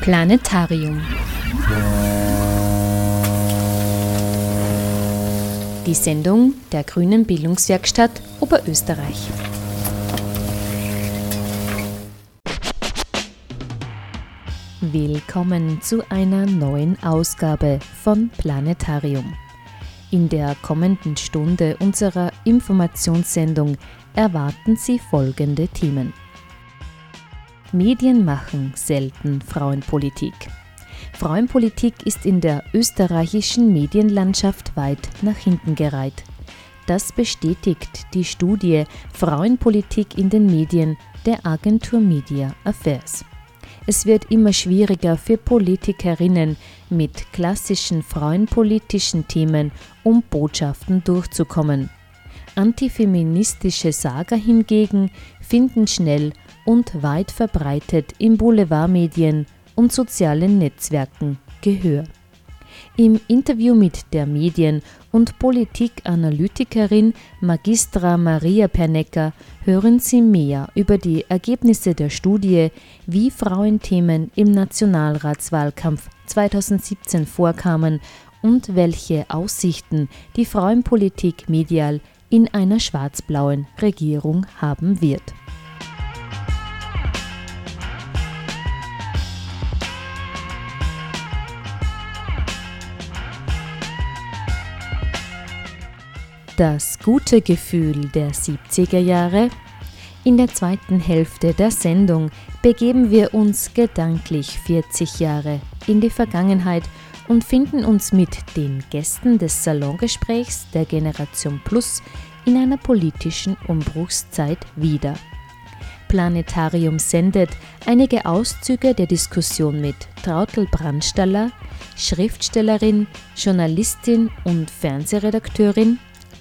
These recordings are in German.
Planetarium. Die Sendung der Grünen Bildungswerkstatt Oberösterreich. Willkommen zu einer neuen Ausgabe von Planetarium. In der kommenden Stunde unserer Informationssendung erwarten Sie folgende Themen. Medien machen selten Frauenpolitik. Frauenpolitik ist in der österreichischen Medienlandschaft weit nach hinten gereiht. Das bestätigt die Studie Frauenpolitik in den Medien der Agentur Media Affairs. Es wird immer schwieriger für Politikerinnen, mit klassischen frauenpolitischen Themen um Botschaften durchzukommen. Antifeministische Sager hingegen finden schnell und weit verbreitet in Boulevardmedien und sozialen Netzwerken Gehör. Im Interview mit der Medien- und Politikanalytikerin Magistra Maria Pernecker hören Sie mehr über die Ergebnisse der Studie, wie Frauenthemen im Nationalratswahlkampf 2017 vorkamen und welche Aussichten die Frauenpolitik medial in einer schwarz-blauen Regierung haben wird. Das gute Gefühl der 70er Jahre. In der zweiten Hälfte der Sendung begeben wir uns gedanklich 40 Jahre in die Vergangenheit und finden uns mit den Gästen des Salongesprächs der Generation Plus in einer politischen Umbruchszeit wieder. Planetarium sendet einige Auszüge der Diskussion mit Trautel Brandstaller, Schriftstellerin, Journalistin und Fernsehredakteurin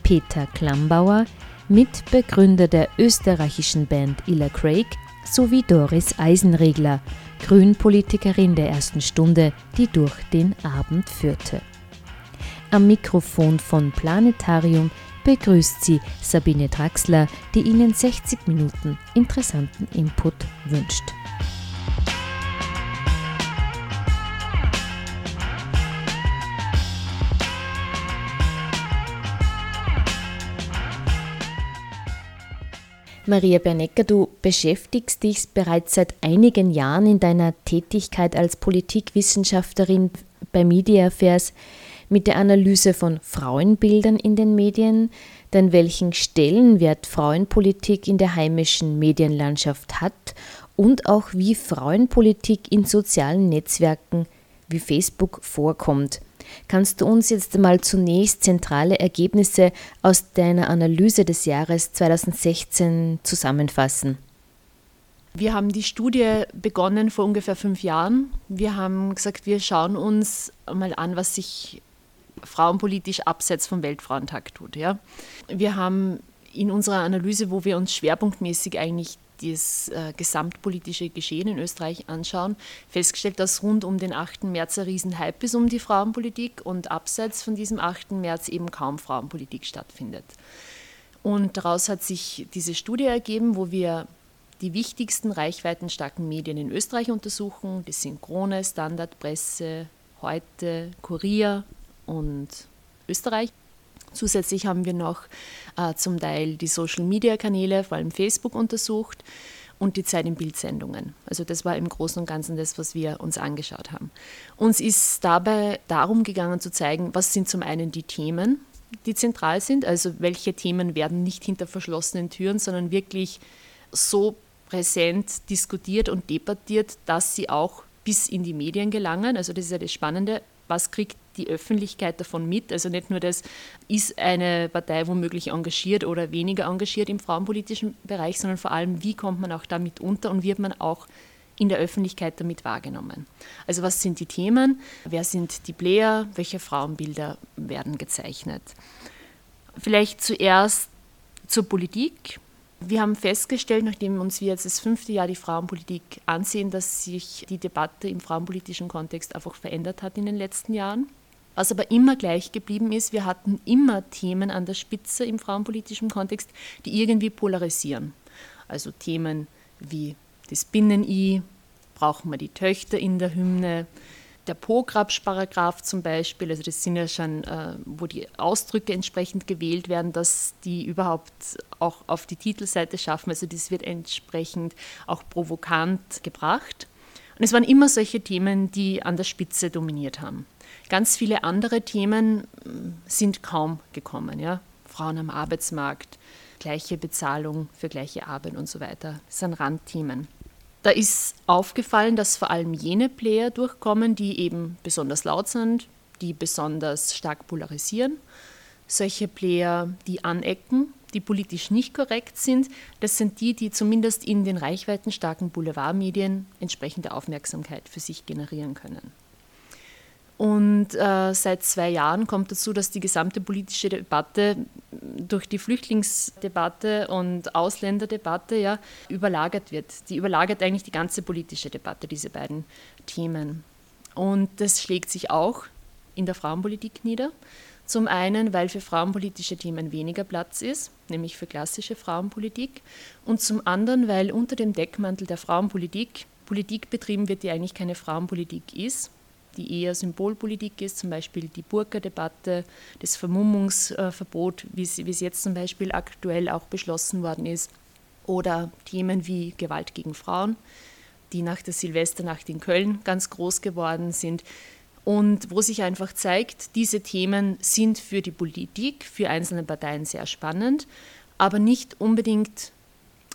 Peter Klambauer, Mitbegründer der österreichischen Band Illa Craig, sowie Doris Eisenregler, Grünpolitikerin der ersten Stunde, die durch den Abend führte. Am Mikrofon von Planetarium begrüßt sie Sabine Draxler, die Ihnen 60 Minuten interessanten Input wünscht. Maria Bernecker, du beschäftigst dich bereits seit einigen Jahren in deiner Tätigkeit als Politikwissenschaftlerin bei Media Affairs mit der Analyse von Frauenbildern in den Medien, denn welchen Stellenwert Frauenpolitik in der heimischen Medienlandschaft hat und auch wie Frauenpolitik in sozialen Netzwerken wie Facebook vorkommt. Kannst du uns jetzt mal zunächst zentrale Ergebnisse aus deiner Analyse des Jahres 2016 zusammenfassen? Wir haben die Studie begonnen vor ungefähr fünf Jahren. Wir haben gesagt, wir schauen uns mal an, was sich frauenpolitisch abseits vom Weltfrauentag tut. Ja. Wir haben in unserer Analyse, wo wir uns schwerpunktmäßig eigentlich das äh, gesamtpolitische Geschehen in Österreich anschauen, festgestellt, dass rund um den 8. März ein Riesenhype ist um die Frauenpolitik und abseits von diesem 8. März eben kaum Frauenpolitik stattfindet. Und daraus hat sich diese Studie ergeben, wo wir die wichtigsten reichweitenstarken Medien in Österreich untersuchen. Das sind Krone, Standardpresse, Heute, Kurier und Österreich. Zusätzlich haben wir noch äh, zum Teil die Social-Media-Kanäle, vor allem Facebook, untersucht und die Zeit in Bildsendungen. Also das war im Großen und Ganzen das, was wir uns angeschaut haben. Uns ist dabei darum gegangen zu zeigen, was sind zum einen die Themen, die zentral sind, also welche Themen werden nicht hinter verschlossenen Türen, sondern wirklich so präsent diskutiert und debattiert, dass sie auch bis in die Medien gelangen. Also das ist ja das Spannende. Was kriegt die Öffentlichkeit davon mit. Also nicht nur das, ist eine Partei womöglich engagiert oder weniger engagiert im frauenpolitischen Bereich, sondern vor allem, wie kommt man auch damit unter und wird man auch in der Öffentlichkeit damit wahrgenommen. Also was sind die Themen, wer sind die Player, welche Frauenbilder werden gezeichnet. Vielleicht zuerst zur Politik. Wir haben festgestellt, nachdem uns wir jetzt das fünfte Jahr die Frauenpolitik ansehen, dass sich die Debatte im frauenpolitischen Kontext einfach verändert hat in den letzten Jahren. Was aber immer gleich geblieben ist, wir hatten immer Themen an der Spitze im frauenpolitischen Kontext, die irgendwie polarisieren. Also Themen wie das Binnen-I, brauchen wir die Töchter in der Hymne. Der Pograbsparagraph zum Beispiel, also das sind ja schon, äh, wo die Ausdrücke entsprechend gewählt werden, dass die überhaupt auch auf die Titelseite schaffen. Also das wird entsprechend auch provokant gebracht. Und es waren immer solche Themen, die an der Spitze dominiert haben. Ganz viele andere Themen hm, sind kaum gekommen. Ja? Frauen am Arbeitsmarkt, gleiche Bezahlung für gleiche Arbeit und so weiter. Das sind Randthemen. Da ist aufgefallen, dass vor allem jene Player durchkommen, die eben besonders laut sind, die besonders stark polarisieren. Solche Player, die anecken, die politisch nicht korrekt sind, das sind die, die zumindest in den reichweitenstarken Boulevardmedien entsprechende Aufmerksamkeit für sich generieren können. Und äh, seit zwei Jahren kommt dazu, dass die gesamte politische Debatte durch die Flüchtlingsdebatte und Ausländerdebatte ja überlagert wird. Die überlagert eigentlich die ganze politische Debatte, diese beiden Themen. Und das schlägt sich auch in der Frauenpolitik nieder. Zum einen, weil für frauenpolitische Themen weniger Platz ist, nämlich für klassische Frauenpolitik. Und zum anderen, weil unter dem Deckmantel der Frauenpolitik Politik betrieben wird, die eigentlich keine Frauenpolitik ist, die eher Symbolpolitik ist, zum Beispiel die Burka-Debatte, das Vermummungsverbot, wie es, jetzt zum Beispiel aktuell auch beschlossen worden ist, oder Themen wie Gewalt gegen Frauen, die nach der Silvesternacht in Köln ganz groß geworden sind. Und wo sich einfach zeigt, diese Themen sind für die Politik, für einzelne Parteien sehr spannend, aber nicht unbedingt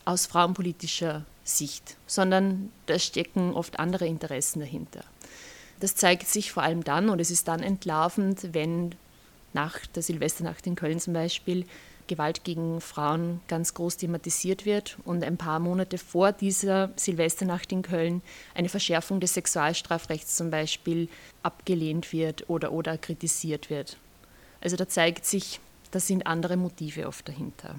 aus frauenpolitischer Sicht, sondern da stecken oft andere Interessen dahinter. Das zeigt sich vor allem dann, und es ist dann entlarvend, wenn nach der Silvesternacht in Köln zum Beispiel Gewalt gegen Frauen ganz groß thematisiert wird und ein paar Monate vor dieser Silvesternacht in Köln eine Verschärfung des Sexualstrafrechts zum Beispiel abgelehnt wird oder, oder kritisiert wird. Also da zeigt sich, da sind andere Motive oft dahinter.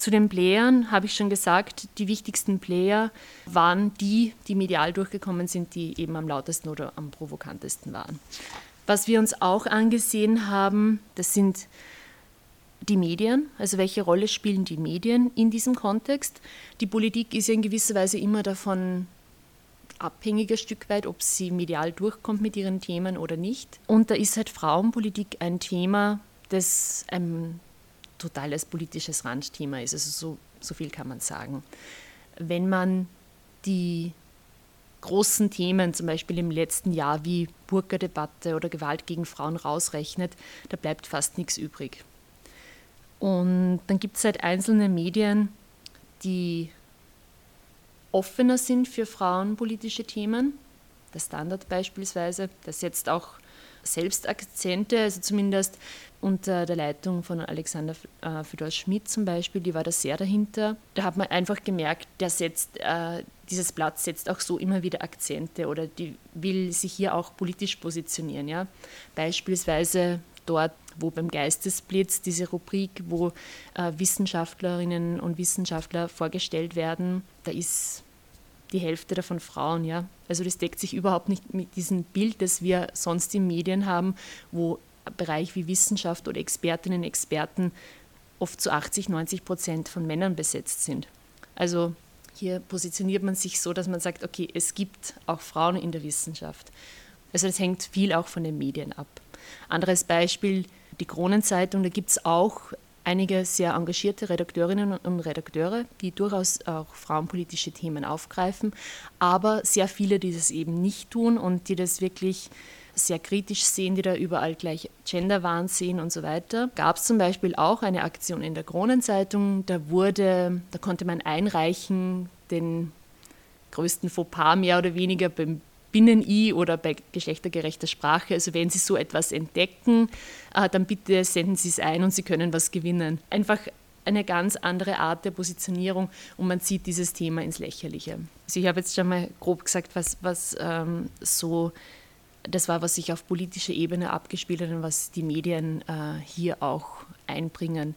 Zu den Playern habe ich schon gesagt, die wichtigsten Player waren die, die medial durchgekommen sind, die eben am lautesten oder am provokantesten waren. Was wir uns auch angesehen haben, das sind die Medien, also welche Rolle spielen die Medien in diesem Kontext. Die Politik ist ja in gewisser Weise immer davon abhängig ein Stück weit, ob sie medial durchkommt mit ihren Themen oder nicht. Und da ist halt Frauenpolitik ein Thema, das einem totales politisches Randthema ist. Also so, so viel kann man sagen. Wenn man die großen Themen, zum Beispiel im letzten Jahr wie Burka-Debatte oder Gewalt gegen Frauen rausrechnet, da bleibt fast nichts übrig. Und dann gibt es halt einzelne Medien, die offener sind für frauenpolitische Themen. Der Standard beispielsweise, das jetzt auch selbst Akzente, also zumindest unter der Leitung von Alexander äh, Fedor Schmidt zum Beispiel, die war da sehr dahinter. Da hat man einfach gemerkt, der setzt, äh, dieses Blatt setzt auch so immer wieder Akzente oder die will sich hier auch politisch positionieren. Ja? Beispielsweise dort, wo beim Geistesblitz diese Rubrik, wo äh, Wissenschaftlerinnen und Wissenschaftler vorgestellt werden, da ist die Hälfte davon Frauen, ja. Also das deckt sich überhaupt nicht mit diesem Bild, das wir sonst in Medien haben, wo Bereich wie Wissenschaft oder Expertinnen und Experten oft zu 80, 90 Prozent von Männern besetzt sind. Also hier positioniert man sich so, dass man sagt, okay, es gibt auch Frauen in der Wissenschaft. Also das hängt viel auch von den Medien ab. Anderes Beispiel, die Kronenzeitung, da gibt es auch einige sehr engagierte Redakteurinnen und Redakteure, die durchaus auch frauenpolitische Themen aufgreifen, aber sehr viele, die das eben nicht tun und die das wirklich sehr kritisch sehen, die da überall gleich Genderwahn sehen und so weiter. Gab es zum Beispiel auch eine Aktion in der Kronenzeitung, da wurde, da konnte man einreichen den größten Fauxpas mehr oder weniger beim Binnen-I oder bei geschlechtergerechter Sprache. Also wenn Sie so etwas entdecken, äh, dann bitte senden Sie es ein und Sie können was gewinnen. Einfach eine ganz andere Art der Positionierung und man zieht dieses Thema ins Lächerliche. Also ich habe jetzt schon mal grob gesagt, was, was ähm, so das war, was sich auf politischer Ebene abgespielt hat und was die Medien äh, hier auch einbringen.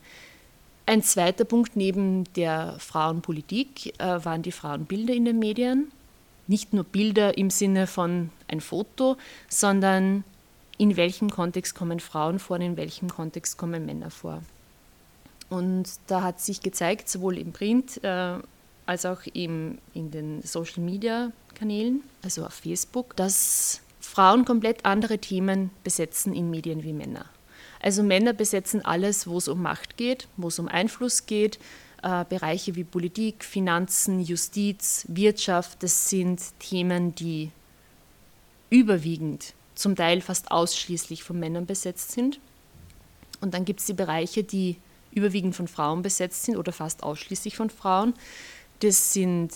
Ein zweiter Punkt neben der Frauenpolitik äh, waren die Frauenbilder in den Medien nicht nur Bilder im Sinne von ein Foto, sondern in welchem Kontext kommen Frauen vor und in welchem Kontext kommen Männer vor. Und da hat sich gezeigt, sowohl im Print äh, als auch im, in den Social-Media-Kanälen, also auf Facebook, dass Frauen komplett andere Themen besetzen in Medien wie Männer. Also Männer besetzen alles, wo es um Macht geht, wo es um Einfluss geht, äh, Bereiche wie Politik, Finanzen, Justiz, Wirtschaft, das sind Themen, die überwiegend, zum Teil fast ausschließlich von Männern besetzt sind. Und dann gibt es die Bereiche, die überwiegend von Frauen besetzt sind oder fast ausschließlich von Frauen. Das sind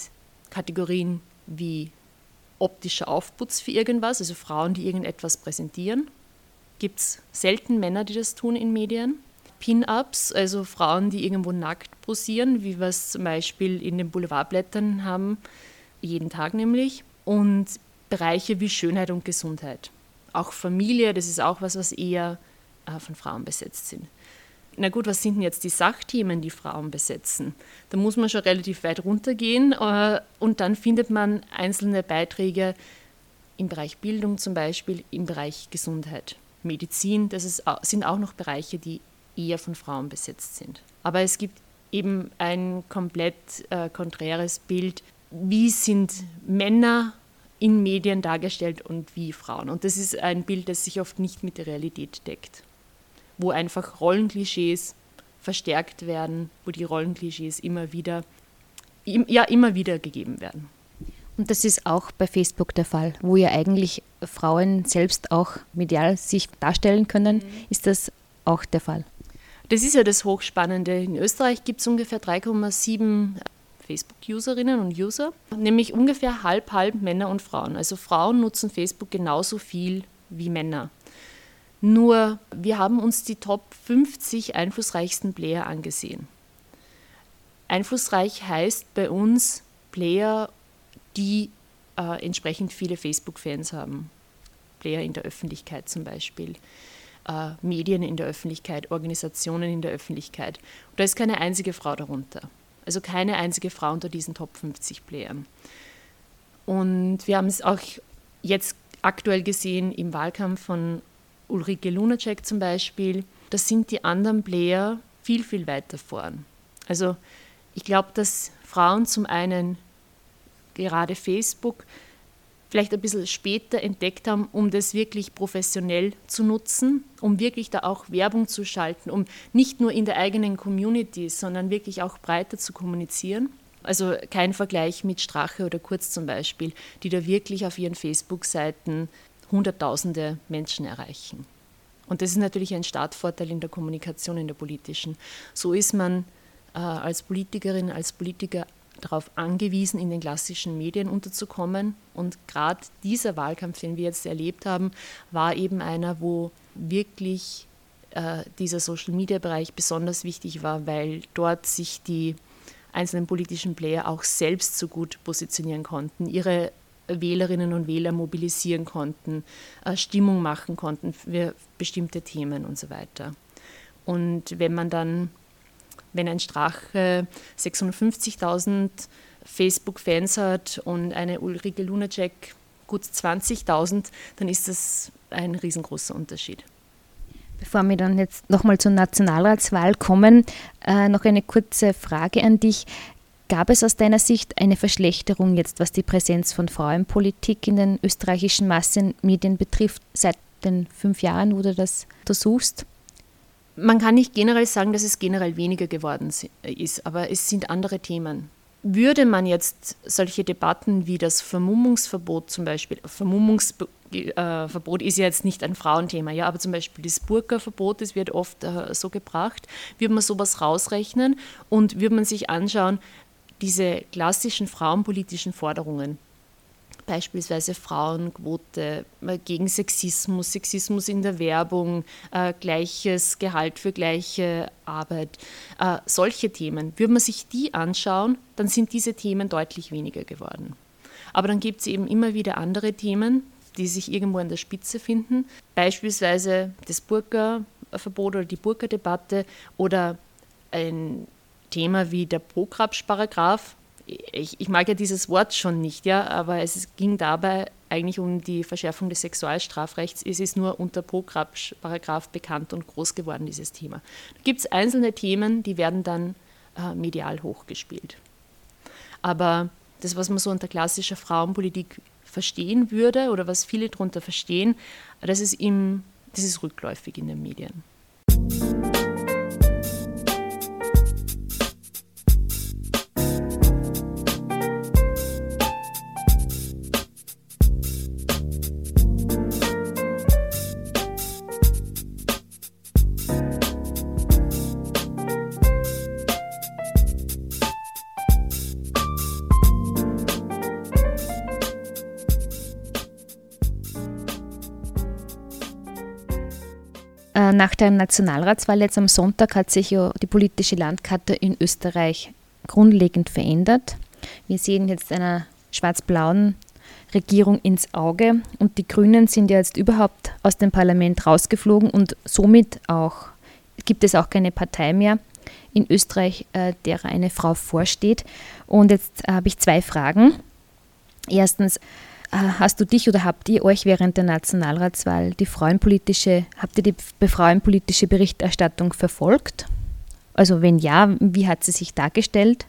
Kategorien wie optischer Aufputz für irgendwas, also Frauen, die irgendetwas präsentieren. Gibt es selten Männer, die das tun in Medien. Pin-Ups, also Frauen, die irgendwo nackt posieren, wie wir es zum Beispiel in den Boulevardblättern haben, jeden Tag nämlich. Und Bereiche wie Schönheit und Gesundheit. Auch Familie, das ist auch was, was eher äh, von Frauen besetzt sind. Na gut, was sind denn jetzt die Sachthemen, die Frauen besetzen? Da muss man schon relativ weit runtergehen äh, und dann findet man einzelne Beiträge im Bereich Bildung zum Beispiel, im Bereich Gesundheit. Medizin, das ist, sind auch noch Bereiche, die eher von Frauen besetzt sind. Aber es gibt eben ein komplett äh, konträres Bild. Wie sind Männer in Medien dargestellt und wie Frauen? Und das ist ein Bild, das sich oft nicht mit der Realität deckt, wo einfach Rollenklischees verstärkt werden, wo die Rollenklischees immer wieder, ja, immer wieder gegeben werden. Und das ist auch bei Facebook der Fall, wo ja eigentlich Frauen selbst auch medial sich darstellen können. Mhm. Ist das auch der Fall? Das ist ja das Hochspannende. In Österreich gibt es ungefähr 3,7 Facebook-Userinnen und User, nämlich ungefähr halb, halb Männer und Frauen. Also Frauen nutzen Facebook genauso viel wie Männer. Nur wir haben uns die Top 50 einflussreichsten Player angesehen. Einflussreich heißt bei uns Player, die äh, entsprechend viele Facebook-Fans haben. Player in der Öffentlichkeit zum Beispiel äh, Medien in der Öffentlichkeit, Organisationen in der Öffentlichkeit. Und da ist keine einzige Frau darunter. Also keine einzige Frau unter diesen Top 50 Playern. Und wir haben es auch jetzt aktuell gesehen im Wahlkampf von Ulrike Lunacek zum Beispiel. Da sind die anderen Player viel, viel weiter vorn. Also ich glaube, dass Frauen zum einen gerade Facebook vielleicht ein bisschen später entdeckt haben, um das wirklich professionell zu nutzen, um wirklich da auch Werbung zu schalten, um nicht nur in der eigenen Community, sondern wirklich auch breiter zu kommunizieren. Also kein Vergleich mit Strache oder Kurz zum Beispiel, die da wirklich auf ihren Facebook-Seiten Hunderttausende Menschen erreichen. Und das ist natürlich ein Startvorteil in der Kommunikation, in der politischen. So ist man äh, als Politikerin, als Politiker darauf angewiesen, in den klassischen Medien unterzukommen. Und gerade dieser Wahlkampf, den wir jetzt erlebt haben, war eben einer, wo wirklich äh, dieser Social-Media-Bereich besonders wichtig war, weil dort sich die einzelnen politischen Player auch selbst so gut positionieren konnten, ihre Wählerinnen und Wähler mobilisieren konnten, äh, Stimmung machen konnten für bestimmte Themen und so weiter. Und wenn man dann wenn ein Strache 650.000 Facebook-Fans hat und eine Ulrike Lunacek gut 20.000, dann ist das ein riesengroßer Unterschied. Bevor wir dann jetzt nochmal zur Nationalratswahl kommen, äh, noch eine kurze Frage an dich. Gab es aus deiner Sicht eine Verschlechterung jetzt, was die Präsenz von Frauenpolitik in den österreichischen Massenmedien betrifft, seit den fünf Jahren, wo du das untersuchst? Man kann nicht generell sagen, dass es generell weniger geworden ist, aber es sind andere Themen. Würde man jetzt solche Debatten wie das Vermummungsverbot zum Beispiel, Vermummungsverbot ist ja jetzt nicht ein Frauenthema, ja, aber zum Beispiel das Burka-Verbot, das wird oft äh, so gebracht, würde man sowas rausrechnen und würde man sich anschauen, diese klassischen frauenpolitischen Forderungen, beispielsweise Frauenquote, äh, gegen Sexismus, Sexismus in der Werbung, äh, gleiches Gehalt für gleiche Arbeit, äh, solche Themen. Würde man sich die anschauen, dann sind diese Themen deutlich weniger geworden. Aber dann gibt es eben immer wieder andere Themen, die sich irgendwo an der Spitze finden, beispielsweise das Burka-Verbot oder die Burka-Debatte oder ein Thema wie der Prograpsch-Paragraph, ich, ich, mag ja dieses Wort schon nicht, ja, aber es ging dabei eigentlich um die Verschärfung des Sexualstrafrechts. Es ist nur unter Prograpsch-Paragraph bekannt und groß geworden, dieses Thema. Da gibt es einzelne Themen, die werden dann äh, medial hochgespielt. Aber das, was man so unter klassischer Frauenpolitik verstehen würde oder was viele darunter verstehen, das ist, im, das ist rückläufig in den Medien. Nach der Nationalratswahl jetzt am Sonntag hat sich ja die politische Landkarte in Österreich grundlegend verändert. Wir sehen jetzt einer schwarz-blauen Regierung ins Auge und die Grünen sind ja jetzt überhaupt aus dem Parlament rausgeflogen und somit auch gibt es auch keine Partei mehr in Österreich, äh, der eine Frau vorsteht. Und jetzt habe ich zwei Fragen. Erstens, hast du dich oder habt ihr euch während der Nationalratswahl die frauenpolitische, habt ihr die frauenpolitische Berichterstattung verfolgt? Also wenn ja, wie hat sie sich dargestellt?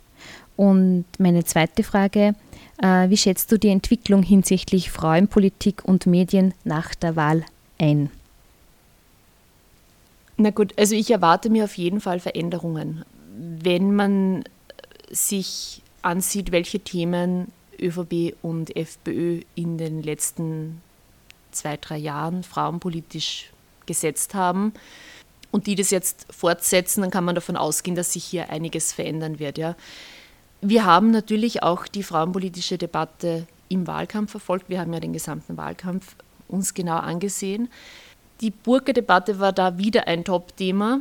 Und meine zweite Frage, äh, wie schätzt du die Entwicklung hinsichtlich Frauenpolitik und Medien nach der Wahl ein? Na gut, also ich erwarte mir auf jeden Fall Veränderungen. Wenn man sich ansieht, welche Themen ÖVP und FPÖ in den letzten zwei, drei Jahren frauenpolitisch gesetzt haben und die das jetzt fortsetzen, dann kann man davon ausgehen, dass sich hier einiges verändern wird. Ja. Wir haben natürlich auch die frauenpolitische Debatte im Wahlkampf verfolgt. Wir haben ja den gesamten Wahlkampf uns genau angesehen. Die Burka-Debatte war da wieder ein Top-Thema,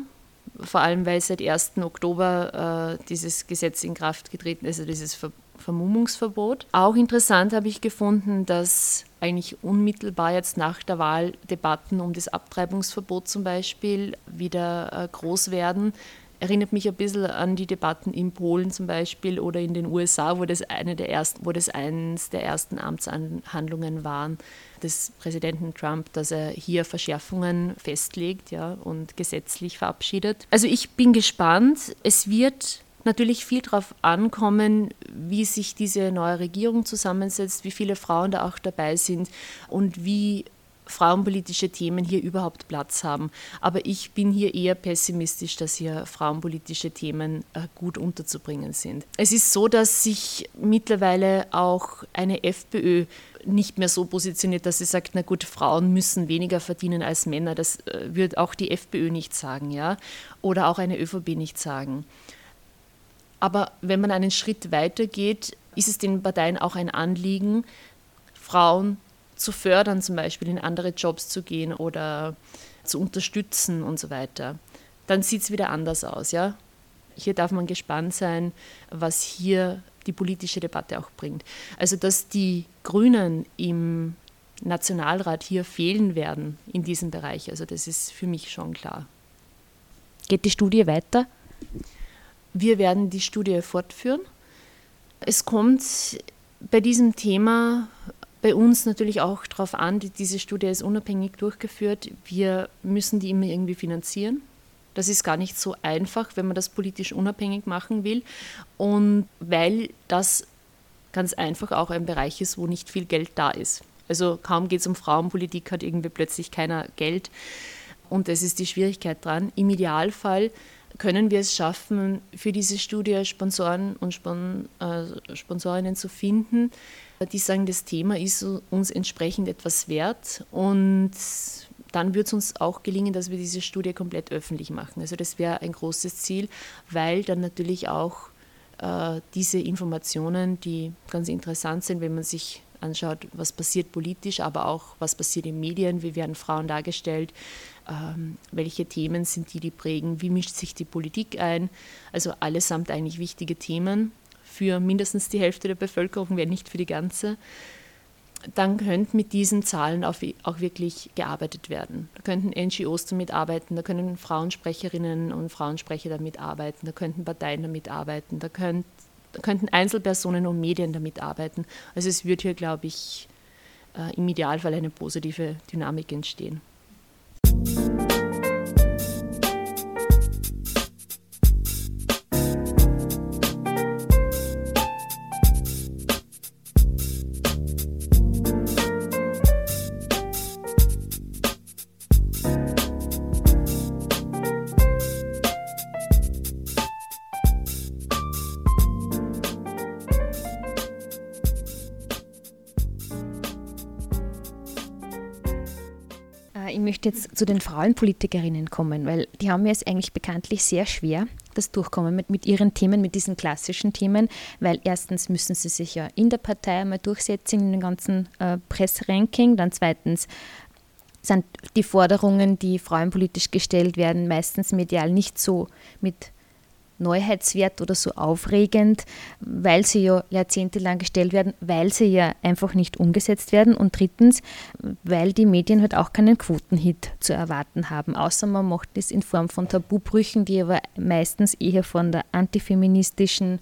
vor allem weil seit 1. Oktober äh, dieses Gesetz in Kraft getreten ist, also dieses Ver Vermummungsverbot. Auch interessant habe ich gefunden, dass eigentlich unmittelbar jetzt nach der Wahl Debatten um das Abtreibungsverbot zum Beispiel wieder äh, groß werden. Erinnert mich ein bisschen an die Debatten in Polen zum Beispiel oder in den USA, wo das eine der ersten, wo das eines der ersten Amtshandlungen waren des Präsidenten Trump, dass er hier Verschärfungen festlegt ja, und gesetzlich verabschiedet. Also ich bin gespannt. Es wird natürlich viel darauf ankommen, wie sich diese neue Regierung zusammensetzt, wie viele Frauen da auch dabei sind und wie frauenpolitische Themen hier überhaupt Platz haben. Aber ich bin hier eher pessimistisch, dass hier frauenpolitische Themen äh, gut unterzubringen sind. Es ist so, dass sich mittlerweile auch eine FPÖ nicht mehr so positioniert, dass sie sagt, na gut, Frauen müssen weniger verdienen als Männer. Das äh, wird auch die FPÖ nicht sagen, ja, oder auch eine ÖVP nicht sagen. Aber wenn man einen Schritt weiter geht, ist es den Parteien auch ein Anliegen, Frauen zu fördern, zum Beispiel in andere Jobs zu gehen oder zu unterstützen und so weiter. Dann sieht es wieder anders aus. Ja? Hier darf man gespannt sein, was hier die politische Debatte auch bringt. Also, dass die Grünen im Nationalrat hier fehlen werden in diesem Bereich, also das ist für mich schon klar. Geht die Studie weiter? Wir werden die Studie fortführen. Es kommt bei diesem Thema bei uns natürlich auch darauf an, diese Studie ist unabhängig durchgeführt. Wir müssen die immer irgendwie finanzieren. Das ist gar nicht so einfach, wenn man das politisch unabhängig machen will. Und weil das ganz einfach auch ein Bereich ist, wo nicht viel Geld da ist. Also kaum geht es um Frauenpolitik, hat irgendwie plötzlich keiner Geld. Und das ist die Schwierigkeit dran. Im Idealfall können wir es schaffen, für diese Studie Sponsoren und Spon äh, Sponsorinnen zu finden, die sagen, das Thema ist uns entsprechend etwas wert und dann wird es uns auch gelingen, dass wir diese Studie komplett öffentlich machen. Also das wäre ein großes Ziel, weil dann natürlich auch äh, diese Informationen, die ganz interessant sind, wenn man sich anschaut, was passiert politisch, aber auch was passiert in Medien, wie werden Frauen dargestellt, ähm, welche Themen sind die, die prägen, wie mischt sich die Politik ein. Also allesamt eigentlich wichtige Themen für mindestens die Hälfte der Bevölkerung, wenn nicht für die ganze. Dann könnte mit diesen Zahlen auch, auch wirklich gearbeitet werden. Da könnten NGOs damit arbeiten, da können Frauensprecherinnen und Frauensprecher damit arbeiten, da könnten Parteien damit arbeiten, da, könnt, da könnten Einzelpersonen und Medien damit arbeiten. Also es wird hier, glaube ich, äh, im Idealfall eine positive Dynamik entstehen. Zu den Frauenpolitikerinnen kommen, weil die haben es eigentlich bekanntlich sehr schwer, das Durchkommen mit, mit ihren Themen, mit diesen klassischen Themen, weil erstens müssen sie sich ja in der Partei einmal durchsetzen, in den ganzen äh, Presseranking, dann zweitens sind die Forderungen, die frauenpolitisch gestellt werden, meistens medial nicht so mit Neuheitswert oder so aufregend, weil sie ja jahrzehntelang gestellt werden, weil sie ja einfach nicht umgesetzt werden und drittens, weil die Medien halt auch keinen Quotenhit zu erwarten haben, außer man macht das in Form von Tabubrüchen, die aber meistens eher von der antifeministischen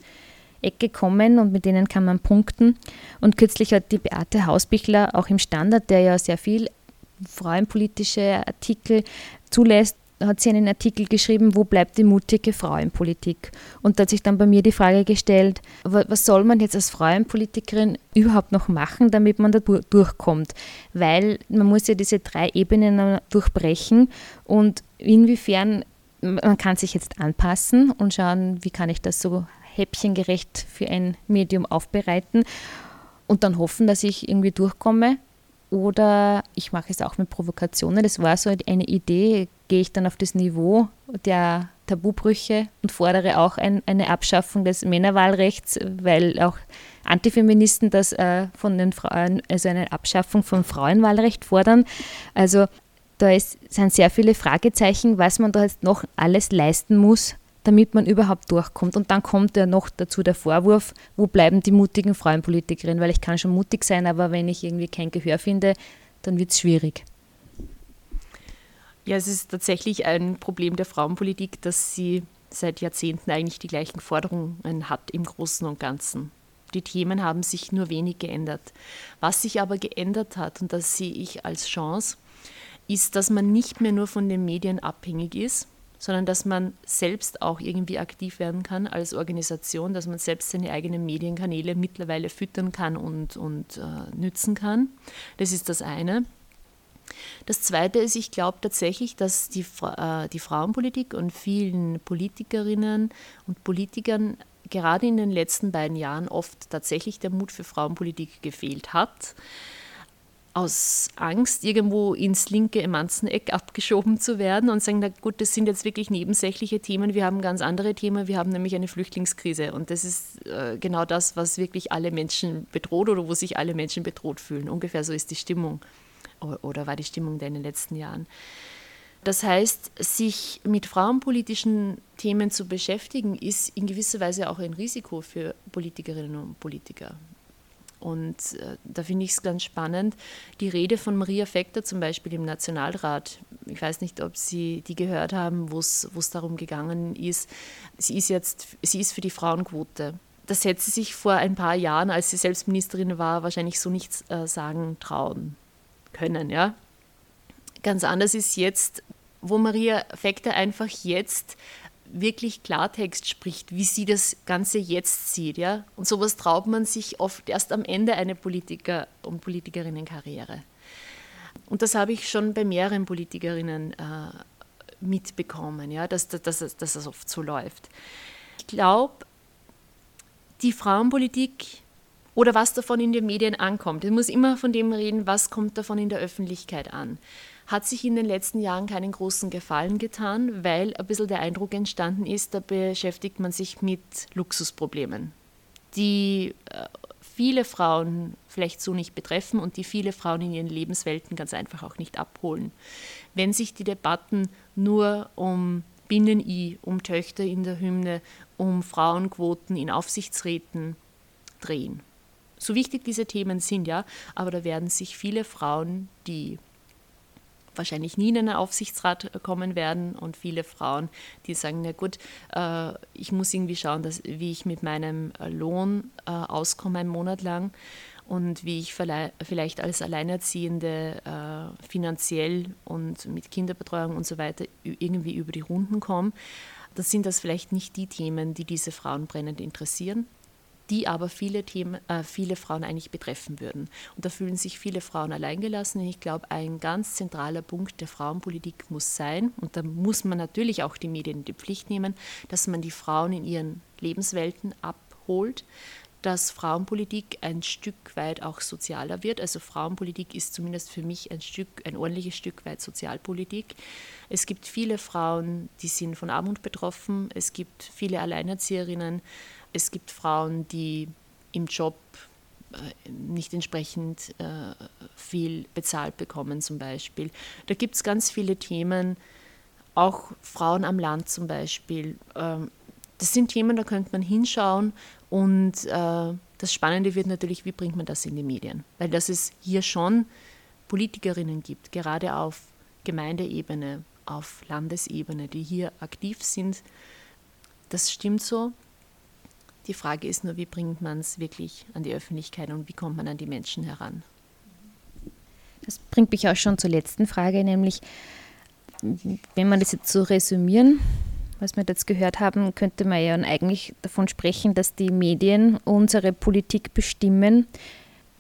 Ecke kommen und mit denen kann man punkten. Und kürzlich hat die Beate Hausbichler auch im Standard, der ja sehr viel frauenpolitische Artikel zulässt, hat sie einen Artikel geschrieben, wo bleibt die mutige Frauenpolitik? Und da hat sich dann bei mir die Frage gestellt, was soll man jetzt als Frauenpolitikerin überhaupt noch machen, damit man da durchkommt? Weil man muss ja diese drei Ebenen durchbrechen und inwiefern man kann sich jetzt anpassen und schauen, wie kann ich das so häppchengerecht für ein Medium aufbereiten und dann hoffen, dass ich irgendwie durchkomme oder ich mache es auch mit Provokationen. Das war so eine Idee, gehe ich dann auf das Niveau der Tabubrüche und fordere auch ein, eine Abschaffung des Männerwahlrechts, weil auch Antifeministen das äh, von den Frauen, also eine Abschaffung vom Frauenwahlrecht fordern. Also da ist, sind sehr viele Fragezeichen, was man da jetzt noch alles leisten muss, damit man überhaupt durchkommt. Und dann kommt ja noch dazu der Vorwurf, wo bleiben die mutigen Frauenpolitikerinnen? Weil ich kann schon mutig sein, aber wenn ich irgendwie kein Gehör finde, dann wird es schwierig. Ja, es ist tatsächlich ein Problem der Frauenpolitik, dass sie seit Jahrzehnten eigentlich die gleichen Forderungen hat im Großen und Ganzen. Die Themen haben sich nur wenig geändert. Was sich aber geändert hat, und das sehe ich als Chance, ist, dass man nicht mehr nur von den Medien abhängig ist, sondern dass man selbst auch irgendwie aktiv werden kann als Organisation, dass man selbst seine eigenen Medienkanäle mittlerweile füttern kann und, und äh, nützen kann. Das ist das eine. Das Zweite ist, ich glaube tatsächlich, dass die, äh, die Frauenpolitik und vielen Politikerinnen und Politikern gerade in den letzten beiden Jahren oft tatsächlich der Mut für Frauenpolitik gefehlt hat aus Angst, irgendwo ins linke Emanzeneck abgeschoben zu werden und sagen, na gut, das sind jetzt wirklich nebensächliche Themen, wir haben ganz andere Themen, wir haben nämlich eine Flüchtlingskrise. Und das ist äh, genau das, was wirklich alle Menschen bedroht oder wo sich alle Menschen bedroht fühlen. Ungefähr so ist die Stimmung oder war die Stimmung in den letzten Jahren. Das heißt, sich mit frauenpolitischen Themen zu beschäftigen, ist in gewisser Weise auch ein Risiko für Politikerinnen und Politiker. Und äh, da finde ich es ganz spannend. Die Rede von Maria Fechter zum Beispiel im Nationalrat, ich weiß nicht, ob Sie die gehört haben, wo es darum gegangen ist, sie ist jetzt, sie ist für die Frauenquote. Das hätte sie sich vor ein paar Jahren, als sie selbst Ministerin war, wahrscheinlich so nicht äh, sagen trauen können. Ja? Ganz anders ist jetzt, wo Maria Fechter einfach jetzt wirklich Klartext spricht, wie sie das Ganze jetzt sieht. Ja? Und sowas traut man sich oft erst am Ende einer Politiker- und Politikerinnenkarriere. Und das habe ich schon bei mehreren Politikerinnen äh, mitbekommen, ja? dass, dass, dass, dass das oft so läuft. Ich glaube, die Frauenpolitik oder was davon in den Medien ankommt. Ich muss immer von dem reden, was kommt davon in der Öffentlichkeit an hat sich in den letzten Jahren keinen großen Gefallen getan, weil ein bisschen der Eindruck entstanden ist, da beschäftigt man sich mit Luxusproblemen, die äh, viele Frauen vielleicht so nicht betreffen und die viele Frauen in ihren Lebenswelten ganz einfach auch nicht abholen. Wenn sich die Debatten nur um Binnen-I, um Töchter in der Hymne, um Frauenquoten in Aufsichtsräten drehen. So wichtig diese Themen sind, ja, aber da werden sich viele Frauen, die wahrscheinlich nie in einen Aufsichtsrat kommen werden und viele Frauen, die sagen, na gut, äh, ich muss irgendwie schauen, dass, wie ich mit meinem Lohn äh, auskomme einen Monat lang und wie ich vielleicht als Alleinerziehende äh, finanziell und mit Kinderbetreuung und so weiter irgendwie über die Runden komme. Das sind das vielleicht nicht die Themen, die diese Frauen brennend interessieren die aber viele, Themen, äh, viele Frauen eigentlich betreffen würden. Und da fühlen sich viele Frauen alleingelassen. Ich glaube, ein ganz zentraler Punkt der Frauenpolitik muss sein, und da muss man natürlich auch die Medien in die Pflicht nehmen, dass man die Frauen in ihren Lebenswelten abholt, dass Frauenpolitik ein Stück weit auch sozialer wird. Also Frauenpolitik ist zumindest für mich ein Stück, ein ordentliches Stück weit Sozialpolitik. Es gibt viele Frauen, die sind von Armut betroffen. Es gibt viele Alleinerzieherinnen. Es gibt Frauen, die im Job äh, nicht entsprechend äh, viel bezahlt bekommen zum Beispiel. Da gibt es ganz viele Themen, auch Frauen am Land zum Beispiel. Ähm, das sind Themen, da könnte man hinschauen und äh, das Spannende wird natürlich, wie bringt man das in die Medien? Weil dass es hier schon Politikerinnen gibt, gerade auf Gemeindeebene, auf Landesebene, die hier aktiv sind, das stimmt so. Die Frage ist nur, wie bringt man es wirklich an die Öffentlichkeit und wie kommt man an die Menschen heran? Das bringt mich auch schon zur letzten Frage, nämlich, wenn man das jetzt so resümieren, was wir jetzt gehört haben, könnte man ja eigentlich davon sprechen, dass die Medien unsere Politik bestimmen.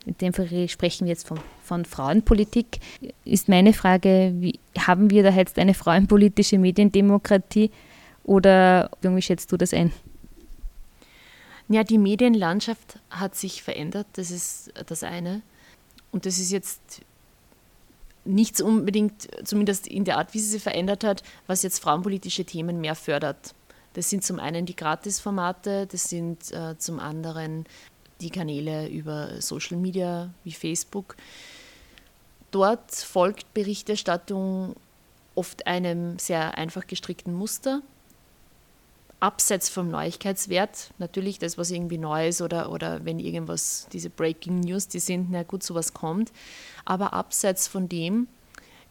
In dem Fall sprechen wir jetzt von, von Frauenpolitik. Ist meine Frage, wie, haben wir da jetzt eine frauenpolitische Mediendemokratie oder wie schätzt du das ein? Ja, die Medienlandschaft hat sich verändert, das ist das eine. Und das ist jetzt nichts unbedingt, zumindest in der Art, wie sie sich verändert hat, was jetzt frauenpolitische Themen mehr fördert. Das sind zum einen die Gratisformate, das sind äh, zum anderen die Kanäle über Social Media wie Facebook. Dort folgt Berichterstattung oft einem sehr einfach gestrickten Muster abseits vom Neuigkeitswert, natürlich das, was irgendwie neu ist oder, oder wenn irgendwas, diese Breaking News, die sind, na gut, sowas kommt. Aber abseits von dem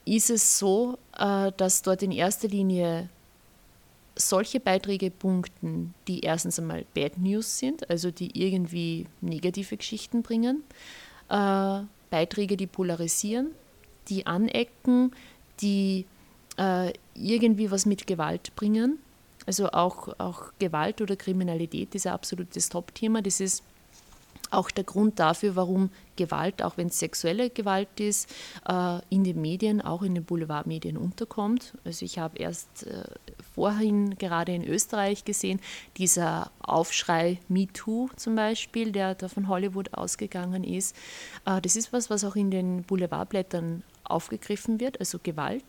ist es so, äh, dass dort in erster Linie solche Beiträge punkten, die erstens einmal Bad News sind, also die irgendwie negative Geschichten bringen, äh, Beiträge, die polarisieren, die anecken, die äh, irgendwie was mit Gewalt bringen also auch, auch Gewalt oder Kriminalität ist ein absolutes Top-Thema. Das ist auch der Grund dafür, warum Gewalt, auch wenn es sexuelle Gewalt ist, äh, in den Medien, auch in den Boulevardmedien unterkommt. Also ich habe erst äh, vorhin gerade in Österreich gesehen, dieser Aufschrei MeToo zum Beispiel, der da von Hollywood ausgegangen ist. Äh, das ist was, was auch in den Boulevardblättern aufgegriffen wird, also Gewalt,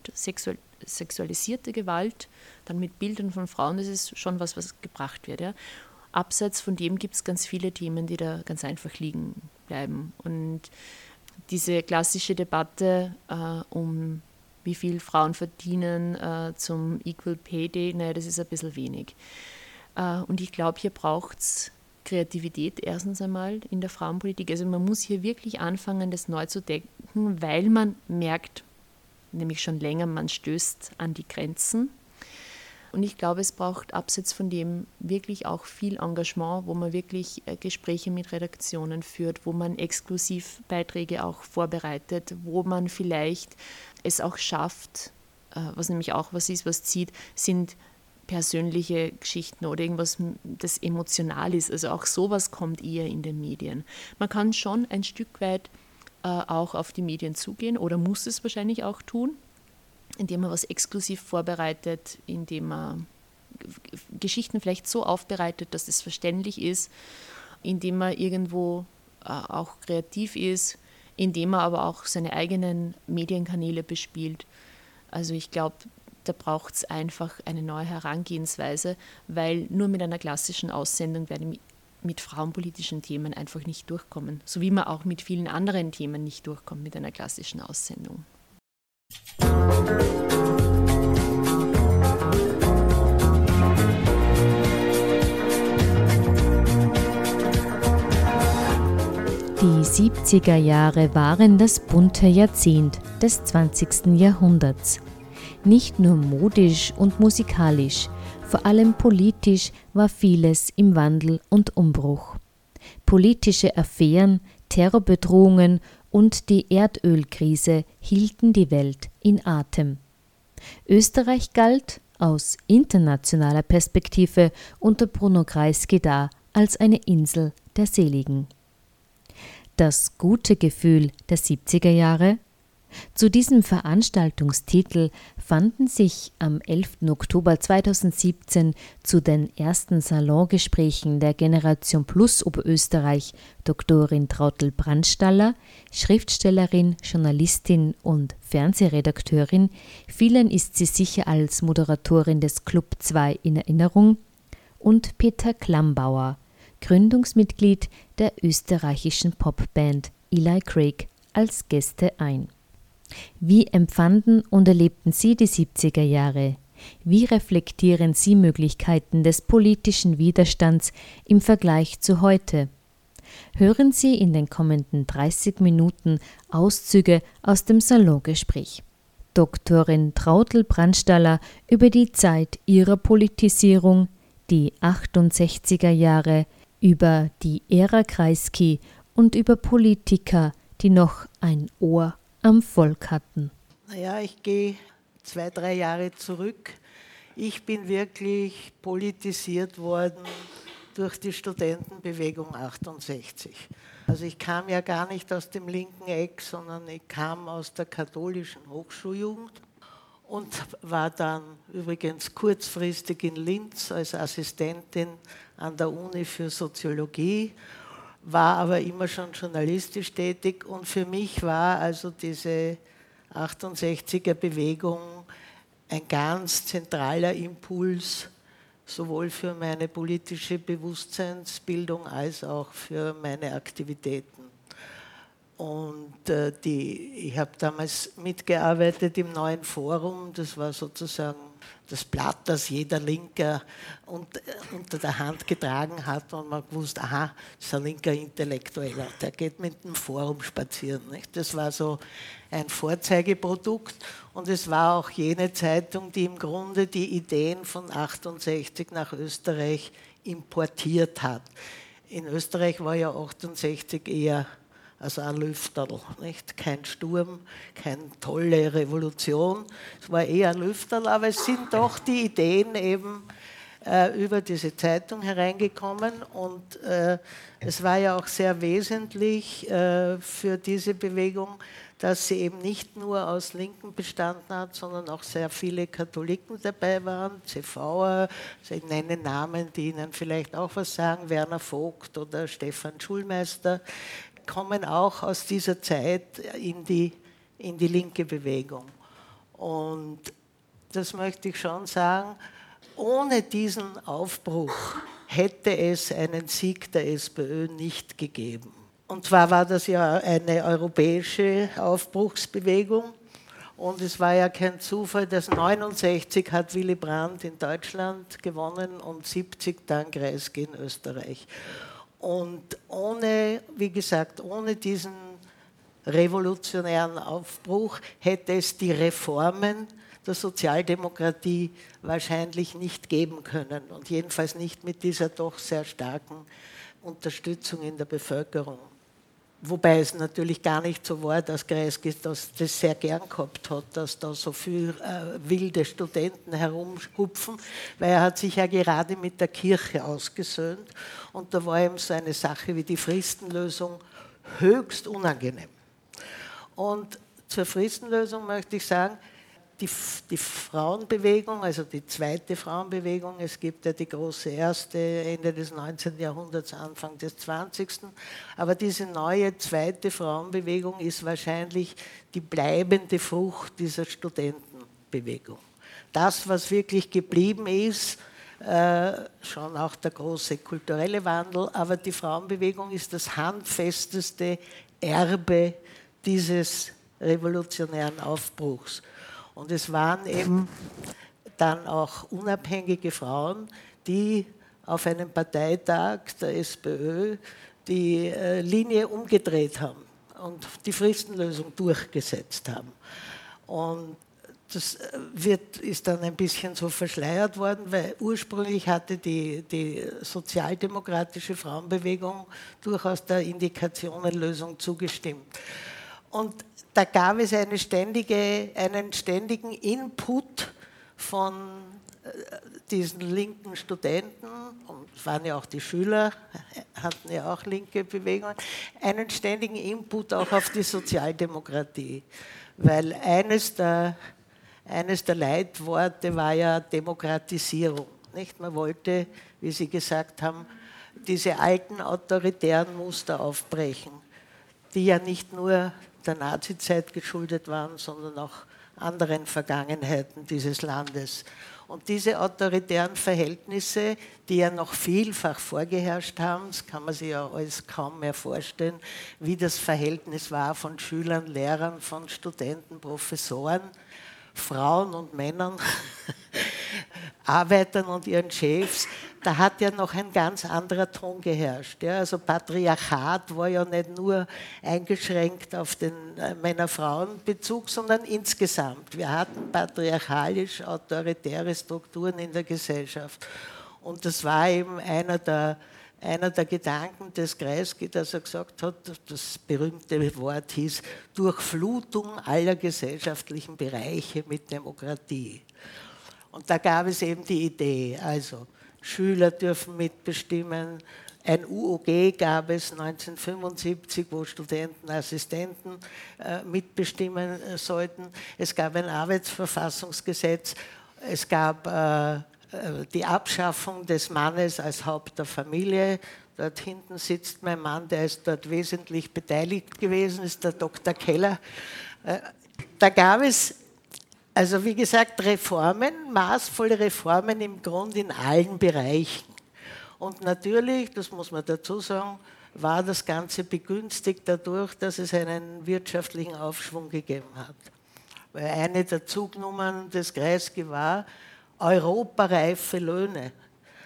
sexualisierte Gewalt, dann mit Bildern von Frauen, das ist schon was, was gebracht wird. Ja. Abseits von dem gibt es ganz viele Themen, die da ganz einfach liegen bleiben. Und diese klassische Debatte äh, um wie viel Frauen verdienen äh, zum Equal Pay Day, naja, das ist ein bisschen wenig. Äh, und ich glaube, hier braucht es Kreativität erstens einmal in der Frauenpolitik. Also man muss hier wirklich anfangen, das neu zu denken, weil man merkt, nämlich schon länger, man stößt an die Grenzen. Und ich glaube, es braucht abseits von dem wirklich auch viel Engagement, wo man wirklich äh, Gespräche mit Redaktionen führt, wo man exklusiv Beiträge auch vorbereitet, wo man vielleicht es auch schafft, äh, was nämlich auch was ist, was zieht, sind persönliche Geschichten oder irgendwas, das emotional ist. Also auch sowas kommt eher in den Medien. Man kann schon ein Stück weit äh, auch auf die Medien zugehen oder muss es wahrscheinlich auch tun, indem man was exklusiv vorbereitet, indem man Geschichten vielleicht so aufbereitet, dass es verständlich ist, indem man irgendwo äh, auch kreativ ist, indem man aber auch seine eigenen Medienkanäle bespielt. Also ich glaube, da braucht es einfach eine neue Herangehensweise, weil nur mit einer klassischen Aussendung werde ich mit frauenpolitischen Themen einfach nicht durchkommen, so wie man auch mit vielen anderen Themen nicht durchkommt mit einer klassischen Aussendung. Die 70er Jahre waren das bunte Jahrzehnt des 20. Jahrhunderts. Nicht nur modisch und musikalisch, vor allem politisch war vieles im Wandel und Umbruch. Politische Affären, Terrorbedrohungen und die Erdölkrise hielten die Welt in Atem. Österreich galt aus internationaler Perspektive unter Bruno Kreisky da als eine Insel der Seligen. Das gute Gefühl der 70er Jahre Zu diesem Veranstaltungstitel fanden sich am 11. Oktober 2017 zu den ersten Salongesprächen der Generation Plus Oberösterreich Doktorin Trautel Brandstaller, Schriftstellerin, Journalistin und Fernsehredakteurin, vielen ist sie sicher als Moderatorin des Club 2 in Erinnerung, und Peter Klambauer, Gründungsmitglied der österreichischen Popband Eli Craig als Gäste ein. Wie empfanden und erlebten Sie die 70er Jahre? Wie reflektieren Sie Möglichkeiten des politischen Widerstands im Vergleich zu heute? Hören Sie in den kommenden 30 Minuten Auszüge aus dem Salongespräch. Doktorin Trautel Brandstaller über die Zeit ihrer Politisierung, die 68er Jahre, über die Ära Kreisky und über Politiker, die noch ein Ohr am Volk hatten? Naja, ich gehe zwei, drei Jahre zurück. Ich bin wirklich politisiert worden durch die Studentenbewegung 68. Also ich kam ja gar nicht aus dem linken Eck, sondern ich kam aus der katholischen Hochschuljugend und war dann übrigens kurzfristig in Linz als Assistentin an der Uni für Soziologie war aber immer schon journalistisch tätig und für mich war also diese 68er Bewegung ein ganz zentraler Impuls, sowohl für meine politische Bewusstseinsbildung als auch für meine Aktivitäten. Und äh, die, ich habe damals mitgearbeitet im neuen Forum, das war sozusagen das Blatt, das jeder Linker unter der Hand getragen hat und man gewusst, aha, das ist ein linker Intellektueller, der geht mit dem Forum spazieren. Nicht? Das war so ein Vorzeigeprodukt und es war auch jene Zeitung, die im Grunde die Ideen von 68 nach Österreich importiert hat. In Österreich war ja 68 eher also ein Lüfterl, nicht? Kein Sturm, keine tolle Revolution. Es war eher ein Lüfterl, aber es sind doch die Ideen eben äh, über diese Zeitung hereingekommen und äh, es war ja auch sehr wesentlich äh, für diese Bewegung, dass sie eben nicht nur aus Linken bestanden hat, sondern auch sehr viele Katholiken dabei waren, CVer, also ich nenne Namen, die Ihnen vielleicht auch was sagen, Werner Vogt oder Stefan Schulmeister, kommen auch aus dieser Zeit in die, in die linke Bewegung. Und das möchte ich schon sagen, ohne diesen Aufbruch hätte es einen Sieg der SPÖ nicht gegeben. Und zwar war das ja eine europäische Aufbruchsbewegung. Und es war ja kein Zufall, dass 69 hat Willy Brandt in Deutschland gewonnen und 70 dann Kreisky in Österreich. Und ohne, wie gesagt, ohne diesen revolutionären Aufbruch hätte es die Reformen der Sozialdemokratie wahrscheinlich nicht geben können und jedenfalls nicht mit dieser doch sehr starken Unterstützung in der Bevölkerung. Wobei es natürlich gar nicht so war, dass Kreisky das, das sehr gern gehabt hat, dass da so viele äh, wilde Studenten herumhupfen, weil er hat sich ja gerade mit der Kirche ausgesöhnt und da war ihm so eine Sache wie die Fristenlösung höchst unangenehm. Und zur Fristenlösung möchte ich sagen, die, die, Frauenbewegung, also die zweite Frauenbewegung, es gibt ja die große erste Ende des 19. Jahrhunderts, Anfang des 20. Aber diese neue zweite Frauenbewegung ist wahrscheinlich die bleibende Frucht dieser Studentenbewegung. Das, was wirklich geblieben ist, äh, schon auch der große kulturelle Wandel, aber die Frauenbewegung ist das handfesteste Erbe dieses revolutionären Aufbruchs. Und es waren eben dann auch unabhängige Frauen, die auf einem Parteitag der SPÖ die äh, Linie umgedreht haben und die Fristenlösung durchgesetzt haben. Und das äh, wird, ist dann ein bisschen so verschleiert worden, weil ursprünglich hatte die, die sozialdemokratische Frauenbewegung durchaus der Indikationenlösung zugestimmt. Und da gab es eine ständige, einen ständigen Input von äh, diesen linken Studenten, und es waren ja auch die Schüler, hatten ja auch linke Bewegungen, einen ständigen Input auch auf die Sozialdemokratie. weil eines der, eines der Leitworte war ja Demokratisierung. Nicht? Man wollte, wie Sie gesagt haben, diese alten autoritären Muster aufbrechen, die ja nicht nur der Nazizeit geschuldet waren, sondern auch anderen Vergangenheiten dieses Landes. Und diese autoritären Verhältnisse, die ja noch vielfach vorgeherrscht haben, das kann man sich ja alles kaum mehr vorstellen, wie das Verhältnis war von Schülern, Lehrern, von Studenten, Professoren, Frauen und Männern, Arbeitern und ihren Chefs, da hat ja noch ein ganz anderer Ton geherrscht. Ja. Also Patriarchat war ja nicht nur eingeschränkt auf den äh, Männer-Frauen-Bezug, sondern insgesamt. Wir hatten patriarchalisch-autoritäre Strukturen in der Gesellschaft. Und das war eben einer der, einer der Gedanken des Kreisky, dass er gesagt hat, das berühmte Wort hieß Durchflutung aller gesellschaftlichen Bereiche mit Demokratie. Und da gab es eben die Idee, also Schüler dürfen mitbestimmen. Ein UOG gab es 1975, wo Studenten, Assistenten äh, mitbestimmen äh, sollten. Es gab ein Arbeitsverfassungsgesetz. Es gab äh, die Abschaffung des Mannes als Haupt der Familie. Dort hinten sitzt mein Mann, der ist dort wesentlich beteiligt gewesen, ist der Dr. Keller. Da gab es also wie gesagt, Reformen, maßvolle Reformen im Grunde in allen Bereichen. Und natürlich, das muss man dazu sagen, war das Ganze begünstigt dadurch, dass es einen wirtschaftlichen Aufschwung gegeben hat. Weil eine der Zugnummern des Kreisky war europareife Löhne.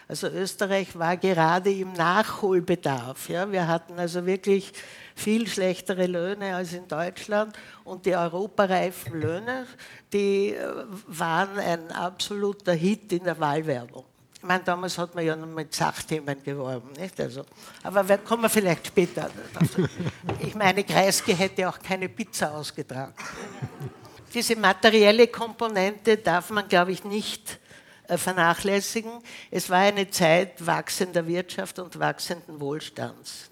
Also Österreich war gerade im Nachholbedarf. Ja. Wir hatten also wirklich viel schlechtere Löhne als in Deutschland und die europareifen Löhne, die äh, waren ein absoluter Hit in der Wahlwerbung. Ich meine, damals hat man ja noch mit Sachthemen geworben, nicht? Also, aber kommen wir vielleicht später. Ich meine, Kreisky hätte auch keine Pizza ausgetragen. Diese materielle Komponente darf man, glaube ich, nicht vernachlässigen. Es war eine Zeit wachsender Wirtschaft und wachsenden Wohlstands.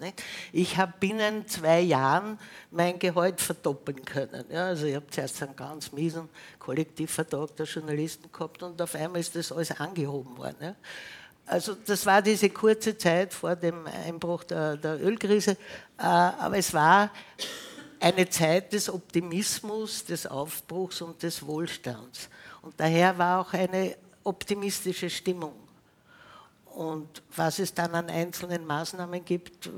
Ich habe binnen zwei Jahren mein Gehalt verdoppeln können. also ich habe zuerst einen ganz miesen Kollektivvertrag der Journalisten gehabt und auf einmal ist das alles angehoben worden. Also das war diese kurze Zeit vor dem Einbruch der, der Ölkrise, äh, aber es war eine Zeit des Optimismus, des Aufbruchs und des Wohlstands. Und daher war auch eine optimistische Stimmung. Und was es dann an einzelnen Maßnahmen gibt, äh,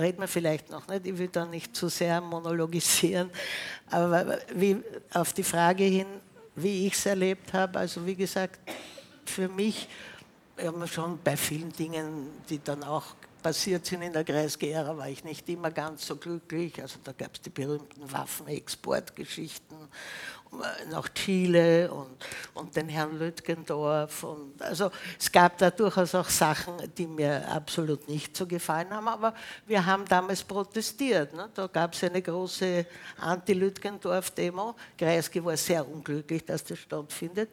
reden wir vielleicht noch nicht. Ich will da nicht zu sehr monologisieren. Aber wie, auf die Frage hin, wie ich es erlebt habe, also wie gesagt, für mich, ja, schon bei vielen Dingen, die dann auch passiert sind in der Kreisgehrer, war ich nicht immer ganz so glücklich. Also da gab es die berühmten Waffenexportgeschichten nach Chile und, und den Herrn Lütgendorf. Und, also es gab da durchaus auch Sachen, die mir absolut nicht so gefallen haben, aber wir haben damals protestiert. Ne? Da gab es eine große Anti-Lütgendorf-Demo. Kreisky war sehr unglücklich, dass das stattfindet.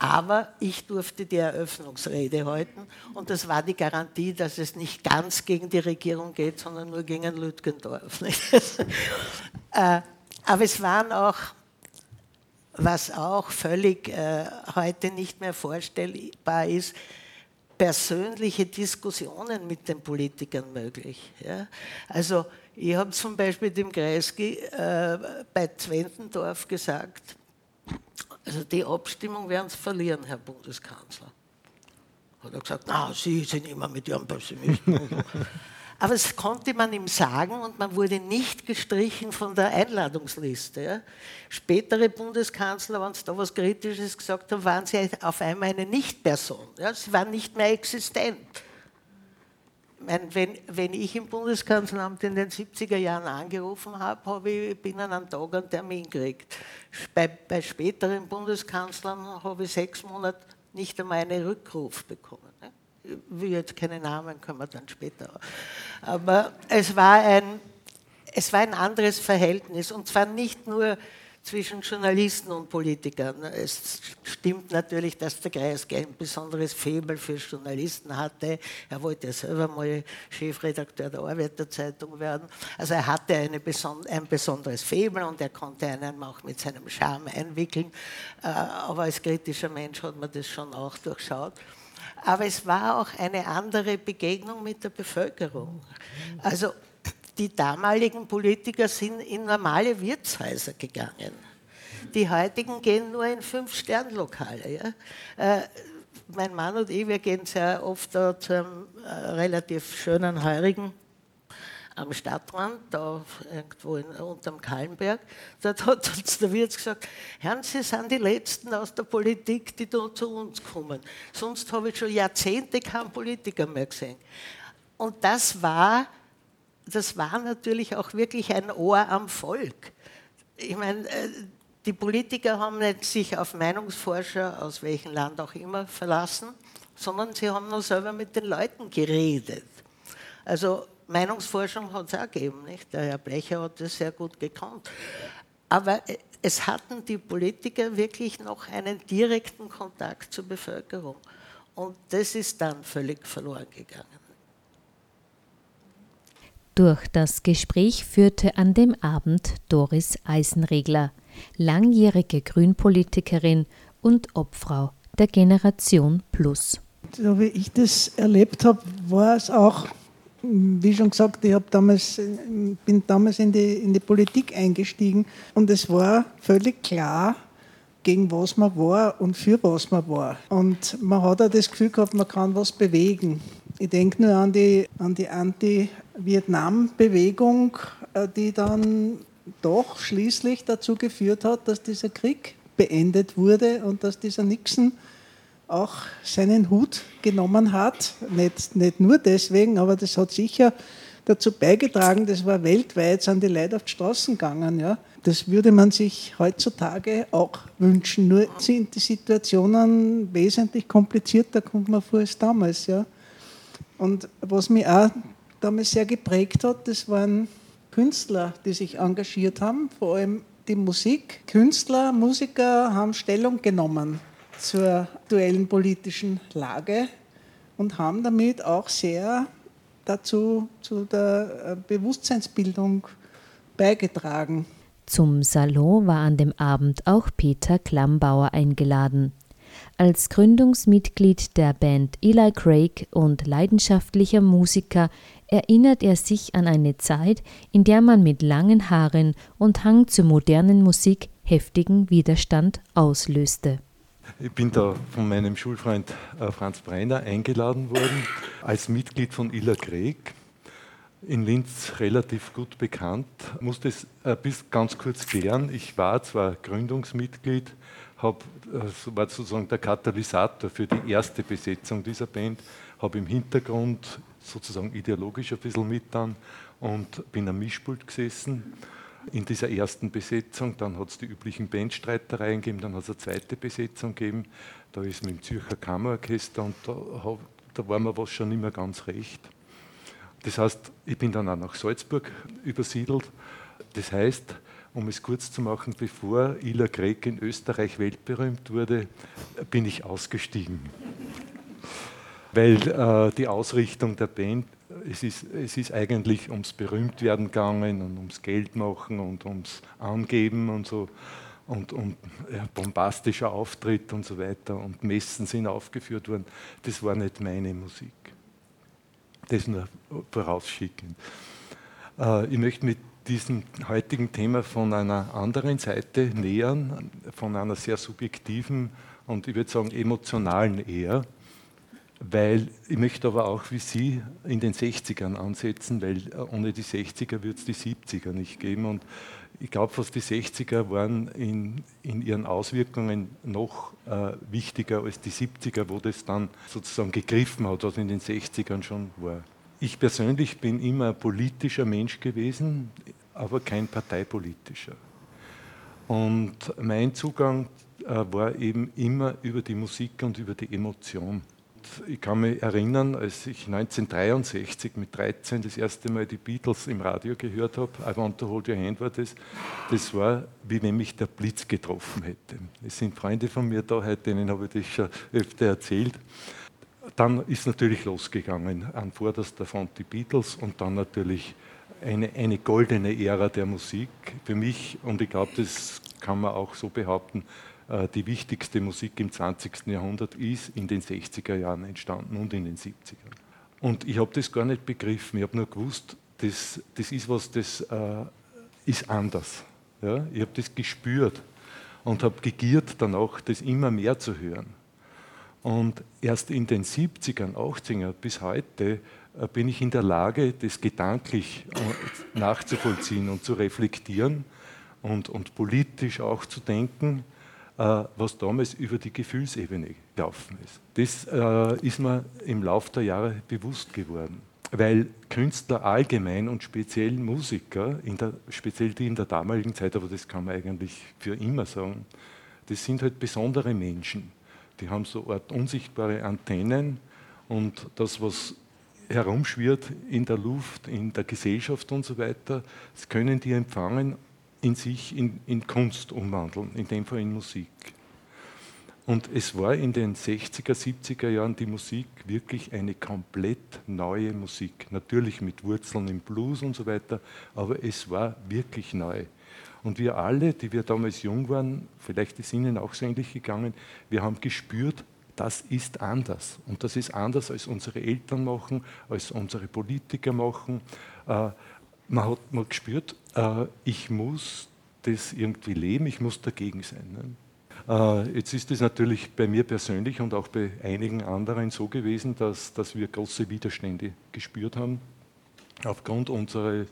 Aber ich durfte die Eröffnungsrede halten und das war die Garantie, dass es nicht ganz gegen die Regierung geht, sondern nur gegen Lütgendorf. Äh, aber es waren auch was auch völlig äh, heute nicht mehr vorstellbar ist, persönliche Diskussionen mit den Politikern möglich. Ja? Also ich habe zum Beispiel dem Kreisky äh, bei Zwentendorf gesagt, also die Abstimmung werden Sie verlieren, Herr Bundeskanzler. Hat er gesagt, na, Sie sind immer mit Ihrem Pessimisten. Aber das konnte man ihm sagen und man wurde nicht gestrichen von der Einladungsliste. Spätere Bundeskanzler, wenn sie da was Kritisches gesagt haben, waren sie auf einmal eine Nicht-Person. Sie waren nicht mehr existent. Wenn, ich im Bundeskanzleramt in den 70er Jahren angerufen habe, habe ich binnen einem Tag einen Termin gekriegt. Bei, bei späteren Bundeskanzlern habe ich sechs Monate nicht einmal einen Rückruf bekommen. Ne will jetzt keine Namen, können wir dann später. Aber es war ein, es war ein anderes Verhältnis und zwar nicht nur zwischen Journalisten und Politikern. Es stimmt natürlich, dass der Kreisky ein besonderes Faible für Journalisten hatte. Er wollte ja selber mal Chefredakteur der Arbeiterzeitung werden. Also er hatte beson ein besonderes Faible und er konnte einen auch mit seinem Charme einwickeln. Äh, aber als kritischer Mensch hat man das schon auch durchschaut. Aber es war auch eine andere Begegnung mit der Bevölkerung. Also die damaligen Politiker sind in normale Wirtshäuser gegangen. Die heutigen gehen nur in Fünf-Stern-Lokale. Ja? Äh, mein Mann und ich, wir gehen sehr oft zu einem äh, relativ schönen Heurigen am Stadtrand, da irgendwo in, unterm Kallenberg. Dort hat uns der Wirt gesagt, Herrn, Sie sind die Letzten aus der Politik, die da zu uns kommen. Sonst habe ich schon Jahrzehnte keinen Politiker mehr gesehen. Und das war das war natürlich auch wirklich ein Ohr am Volk. Ich meine, äh, die Politiker haben nicht sich auf Meinungsforscher aus welchem Land auch immer verlassen, sondern sie haben nur selber mit den Leuten geredet. Also Meinungsforschung hat es auch gegeben, nicht? Der Herr Blecher hat das sehr gut gekannt. Aber äh, es hatten die Politiker wirklich noch einen direkten Kontakt zur Bevölkerung. Und das ist dann völlig verloren gegangen. Durch das Gespräch führte an dem Abend Doris Eisenregler, langjährige Grünpolitikerin und Obfrau der Generation Plus. So wie ich das erlebt habe, war es auch, wie schon gesagt, ich damals, bin damals in die, in die Politik eingestiegen und es war völlig klar, gegen was man war und für was man war. Und man hat auch das Gefühl gehabt, man kann was bewegen. Ich denke nur an die, an die Anti-Vietnam-Bewegung, äh, die dann doch schließlich dazu geführt hat, dass dieser Krieg beendet wurde und dass dieser Nixon auch seinen Hut genommen hat. Nicht, nicht nur deswegen, aber das hat sicher dazu beigetragen, das war weltweit, sind die Leute auf die Straßen gegangen. Ja. Das würde man sich heutzutage auch wünschen. Nur sind die Situationen wesentlich komplizierter, kommt man vor, als damals. Ja. Und was mich auch damals sehr geprägt hat, das waren Künstler, die sich engagiert haben, vor allem die Musik. Künstler, Musiker haben Stellung genommen zur aktuellen politischen Lage und haben damit auch sehr dazu zu der äh, Bewusstseinsbildung beigetragen. Zum Salon war an dem Abend auch Peter Klammbauer eingeladen. Als Gründungsmitglied der Band Eli Craig und leidenschaftlicher Musiker erinnert er sich an eine Zeit, in der man mit langen Haaren und Hang zur modernen Musik heftigen Widerstand auslöste. Ich bin da von meinem Schulfreund äh, Franz Brenner eingeladen worden als Mitglied von Illa Craig. In Linz relativ gut bekannt. Ich musste es äh, bis ganz kurz klären. Ich war zwar Gründungsmitglied, hab, äh, war sozusagen der Katalysator für die erste Besetzung dieser Band, habe im Hintergrund sozusagen ideologisch ein bisschen mit dann und bin am Mischpult gesessen in dieser ersten Besetzung. Dann hat es die üblichen Bandstreitereien gegeben, dann hat es eine zweite Besetzung gegeben. Da ist mit dem Zürcher Kammerorchester und da, da war mir was schon mehr ganz recht. Das heißt, ich bin dann auch nach Salzburg übersiedelt. Das heißt, um es kurz zu machen, bevor Ila Greg in Österreich weltberühmt wurde, bin ich ausgestiegen. Weil äh, die Ausrichtung der Band, es ist, es ist eigentlich ums Berühmtwerden gegangen und ums Geld machen und ums Angeben und so und, und ja, bombastischer Auftritt und so weiter und Messen sind aufgeführt worden. Das war nicht meine Musik. Das nur vorausschicken. Äh, ich möchte mit diesem heutigen Thema von einer anderen Seite nähern, von einer sehr subjektiven und ich würde sagen emotionalen eher, weil ich möchte aber auch wie Sie in den 60ern ansetzen, weil ohne die 60er wird es die 70er nicht geben und ich glaube, fast die 60er waren in, in ihren Auswirkungen noch äh, wichtiger als die 70er, wo das dann sozusagen gegriffen hat, was in den 60ern schon war. Ich persönlich bin immer ein politischer Mensch gewesen aber kein parteipolitischer. Und mein Zugang äh, war eben immer über die Musik und über die Emotion. Ich kann mich erinnern, als ich 1963 mit 13 das erste Mal die Beatles im Radio gehört habe, I Want to Hold Your Hand war das, das war, wie wenn mich der Blitz getroffen hätte. Es sind Freunde von mir da, denen habe ich das schon öfter erzählt. Dann ist natürlich losgegangen, an vorderster Front die Beatles und dann natürlich eine, eine goldene Ära der Musik für mich und ich glaube, das kann man auch so behaupten, die wichtigste Musik im 20. Jahrhundert ist in den 60er Jahren entstanden und in den 70er. Und ich habe das gar nicht begriffen. Ich habe nur gewusst, das, das ist was, das äh, ist anders. Ja? Ich habe das gespürt und habe gegiert danach, das immer mehr zu hören. Und erst in den 70ern, 80ern bis heute äh, bin ich in der Lage, das gedanklich äh, nachzuvollziehen und zu reflektieren und, und politisch auch zu denken äh, was damals über die Gefühlsebene gelaufen ist. Das äh, ist mir im Laufe der Jahre bewusst geworden, weil Künstler allgemein und speziell Musiker, der, speziell die in der damaligen Zeit, aber das kann man eigentlich für immer sagen, das sind halt besondere Menschen. Die haben so Art unsichtbare Antennen und das, was herumschwirrt in der Luft, in der Gesellschaft und so weiter, das können die empfangen in sich in, in Kunst umwandeln, in dem Fall in Musik. Und es war in den 60er, 70er Jahren die Musik wirklich eine komplett neue Musik. Natürlich mit Wurzeln im Blues und so weiter, aber es war wirklich neu. Und wir alle, die wir damals jung waren, vielleicht ist Ihnen auch so ähnlich gegangen, wir haben gespürt, das ist anders. Und das ist anders, als unsere Eltern machen, als unsere Politiker machen. Man hat mal gespürt, äh, ich muss das irgendwie leben, ich muss dagegen sein. Ne? Äh, jetzt ist es natürlich bei mir persönlich und auch bei einigen anderen so gewesen, dass, dass wir große Widerstände gespürt haben aufgrund unserer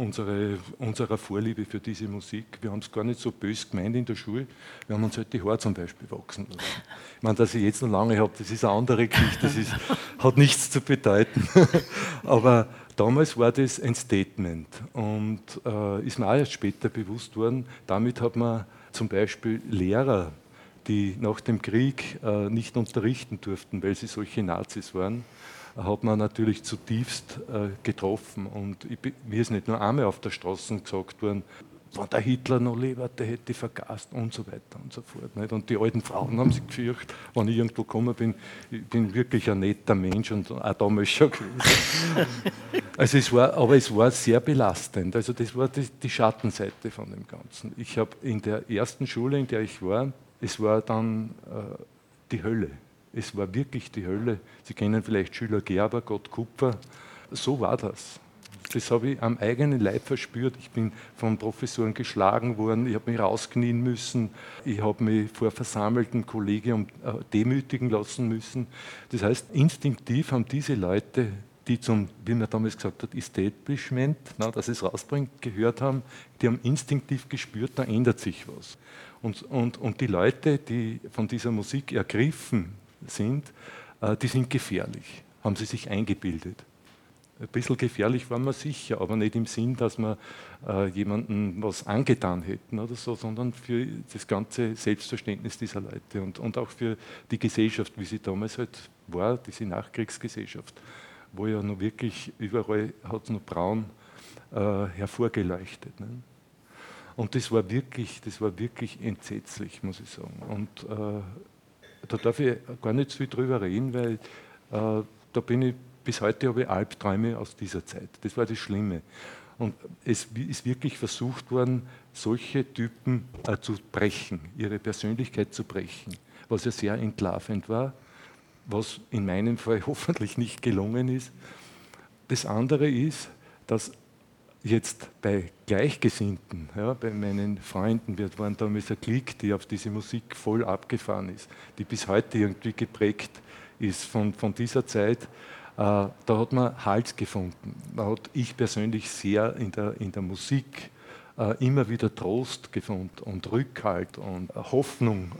unsere, unserer Vorliebe für diese Musik. Wir haben es gar nicht so bös gemeint in der Schule. Wir haben uns halt die Haare zum Beispiel wachsen lassen. Ich meine, dass ich jetzt noch lange habe, das ist eine andere Geschichte, das ist, hat nichts zu bedeuten. Aber damals war das ein Statement und äh, ist mir auch erst später bewusst worden. Damit hat man zum Beispiel Lehrer, die nach dem Krieg äh, nicht unterrichten durften, weil sie solche Nazis waren, hat man natürlich zutiefst äh, getroffen. Und ich, mir ist nicht nur einmal auf der Straße gesagt worden, wenn der Hitler noch lebt, der hätte vergast und so weiter und so fort. Nicht? Und die alten Frauen haben sich gefürchtet, wenn ich irgendwo gekommen bin, ich bin wirklich ein netter Mensch und auch damals schon gewesen. also es war, aber es war sehr belastend. Also das war die, die Schattenseite von dem Ganzen. Ich habe in der ersten Schule, in der ich war, es war dann äh, die Hölle. Es war wirklich die Hölle. Sie kennen vielleicht Schüler Gerber, Gott Kupfer. So war das. Das habe ich am eigenen Leib verspürt. Ich bin von Professoren geschlagen worden, ich habe mich rausknien müssen, ich habe mich vor versammelten Kollegium äh, demütigen lassen müssen. Das heißt, instinktiv haben diese Leute, die zum, wie man damals gesagt hat, Establishment, na, dass es rausbringt, gehört haben, die haben instinktiv gespürt, da ändert sich was. Und, und, und die Leute, die von dieser Musik ergriffen sind, äh, die sind gefährlich, haben sie sich eingebildet. Ein bisschen gefährlich waren wir sicher, aber nicht im Sinn, dass wir äh, jemandem was angetan hätten oder so, sondern für das ganze Selbstverständnis dieser Leute und, und auch für die Gesellschaft, wie sie damals halt war, diese Nachkriegsgesellschaft, wo ja noch wirklich überall hat noch braun äh, hervorgeleuchtet. Ne? Und das war wirklich, das war wirklich entsetzlich, muss ich sagen. Und äh, da darf ich gar nicht so viel drüber reden, weil äh, da bin ich bis heute habe ich Albträume aus dieser Zeit. Das war das Schlimme. Und es ist wirklich versucht worden, solche Typen äh, zu brechen, ihre Persönlichkeit zu brechen, was ja sehr entlarvend war, was in meinem Fall hoffentlich nicht gelungen ist. Das andere ist, dass jetzt bei Gleichgesinnten, ja, bei meinen Freunden, wir waren damals ein Klick, die auf diese Musik voll abgefahren ist, die bis heute irgendwie geprägt ist von, von dieser Zeit, da hat man Halt gefunden. Da hat ich persönlich sehr in der, in der Musik äh, immer wieder Trost gefunden und Rückhalt und Hoffnung.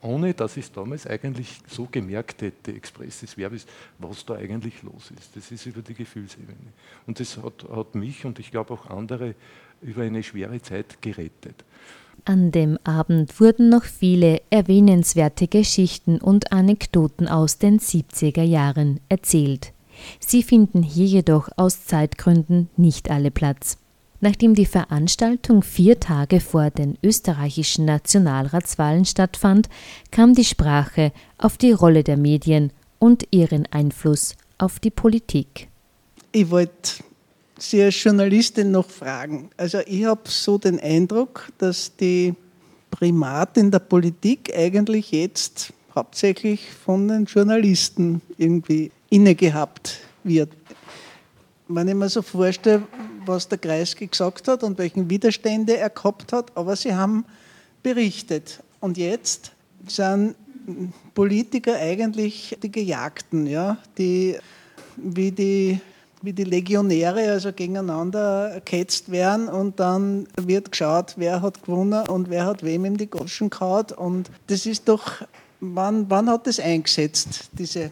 ohne dass ich es damals eigentlich so gemerkt hätte, expressis verbis, was da eigentlich los ist. Das ist über die Gefühlsebene. Und das hat, hat mich und ich glaube auch andere über eine schwere Zeit gerettet. An dem Abend wurden noch viele erwähnenswerte Geschichten und Anekdoten aus den 70er Jahren erzählt. Sie finden hier jedoch aus Zeitgründen nicht alle Platz. Nachdem die Veranstaltung vier Tage vor den österreichischen Nationalratswahlen stattfand, kam die Sprache auf die Rolle der Medien und ihren Einfluss auf die Politik. Ich wollte Sie als Journalistin noch fragen. Also ich habe so den Eindruck, dass die Primat in der Politik eigentlich jetzt hauptsächlich von den Journalisten irgendwie innegehabt wird. Wenn ich mir so vorstelle, was der Kreisky gesagt hat und welchen Widerstände er gehabt hat, aber sie haben berichtet. Und jetzt sind Politiker eigentlich die Gejagten, ja, die wie die wie die Legionäre also gegeneinander ketzt werden und dann wird geschaut, wer hat gewonnen und wer hat wem in die Goschen gehauen. Und das ist doch, wann, wann hat das eingesetzt, diese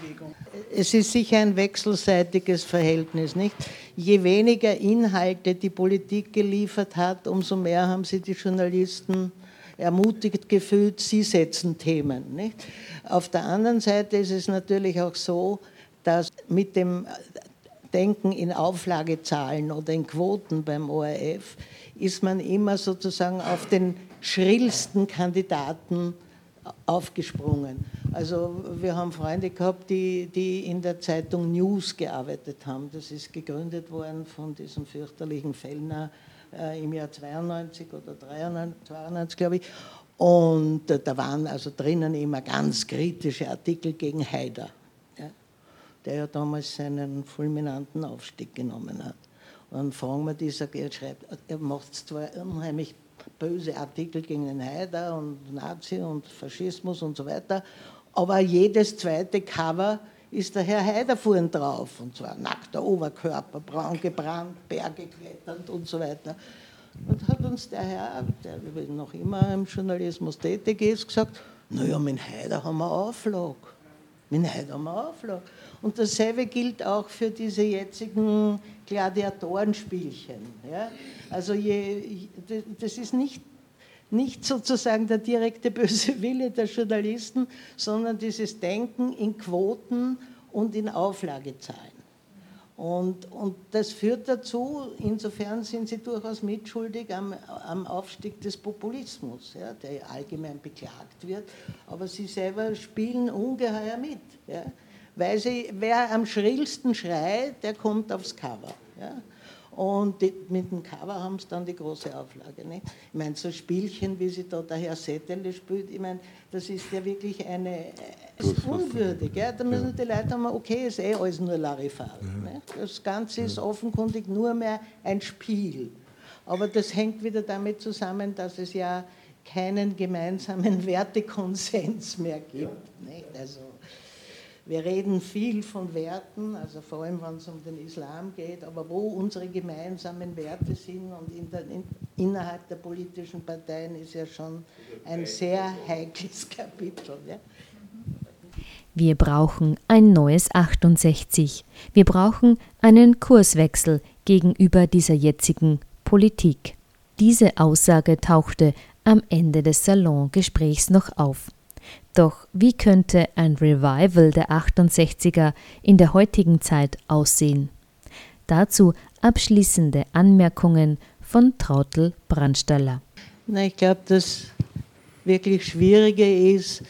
Bewegung? Es ist sicher ein wechselseitiges Verhältnis, nicht? Je weniger Inhalte die Politik geliefert hat, umso mehr haben sie die Journalisten ermutigt gefühlt, sie setzen Themen. Nicht? Auf der anderen Seite ist es natürlich auch so, dass mit dem Denken in Auflagezahlen oder in Quoten beim ORF ist man immer sozusagen auf den schrillsten Kandidaten aufgesprungen. Also wir haben Freunde gehabt, die, die in der Zeitung News gearbeitet haben. Das ist gegründet worden von diesem fürchterlichen Fellner äh, im Jahr 92 oder 93, 92, glaube ich. Und äh, da waren also drinnen immer ganz kritische Artikel gegen Haider der ja damals seinen fulminanten Aufstieg genommen hat. Und fragen wir dieser, er schreibt, er macht zwar unheimlich böse Artikel gegen den Haider und Nazi und Faschismus und so weiter, aber jedes zweite Cover ist der Herr Haider vorn drauf, und zwar nackter Oberkörper, braun gebrannt, Berge kletternd und so weiter. Und hat uns der Herr, der noch immer im Journalismus tätig ist, gesagt, naja, mit Haider haben wir Auflag. Mit Haider haben wir Auflag. Und dasselbe gilt auch für diese jetzigen Gladiatorenspielchen. Ja? Also je, das ist nicht, nicht sozusagen der direkte böse Wille der Journalisten, sondern dieses Denken in Quoten und in Auflagezahlen. Und, und das führt dazu, insofern sind sie durchaus mitschuldig am, am Aufstieg des Populismus, ja, der allgemein beklagt wird, aber sie selber spielen ungeheuer mit. Ja weil sie, wer am schrillsten schreit, der kommt aufs Cover. Ja? Und die, mit dem Cover haben sie dann die große Auflage. Nicht? Ich meine, so Spielchen, wie sie da der Herr Settele spielt, ich meine, das ist ja wirklich eine, ist unwürdig. Ja? Da müssen die Leute haben, okay, ist eh alles nur Larifal. Ja. Das Ganze ist offenkundig nur mehr ein Spiel. Aber das hängt wieder damit zusammen, dass es ja keinen gemeinsamen Wertekonsens mehr gibt. Nicht? Also, wir reden viel von Werten, also vor allem wenn es um den Islam geht, aber wo unsere gemeinsamen Werte sind und in der, in, innerhalb der politischen Parteien ist ja schon ein sehr heikles Kapitel. Ja? Wir brauchen ein neues 68. Wir brauchen einen Kurswechsel gegenüber dieser jetzigen Politik. Diese Aussage tauchte am Ende des Salongesprächs noch auf. Doch wie könnte ein Revival der 68er in der heutigen Zeit aussehen? Dazu abschließende Anmerkungen von Trautel Brandstaller. Na, ich glaube, das wirklich Schwierige ist,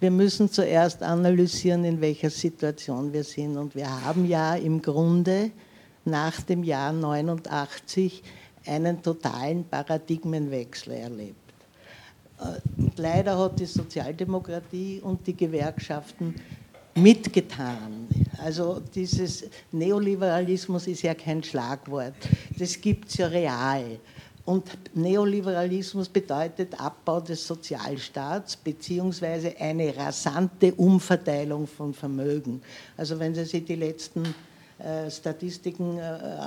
wir müssen zuerst analysieren, in welcher Situation wir sind. Und wir haben ja im Grunde nach dem Jahr 89 einen totalen Paradigmenwechsel erlebt. Und leider hat die Sozialdemokratie und die Gewerkschaften mitgetan. Also dieses Neoliberalismus ist ja kein Schlagwort. Das gibt es ja real. Und Neoliberalismus bedeutet Abbau des Sozialstaats beziehungsweise eine rasante Umverteilung von Vermögen. Also wenn Sie sich die letzten äh, Statistiken äh,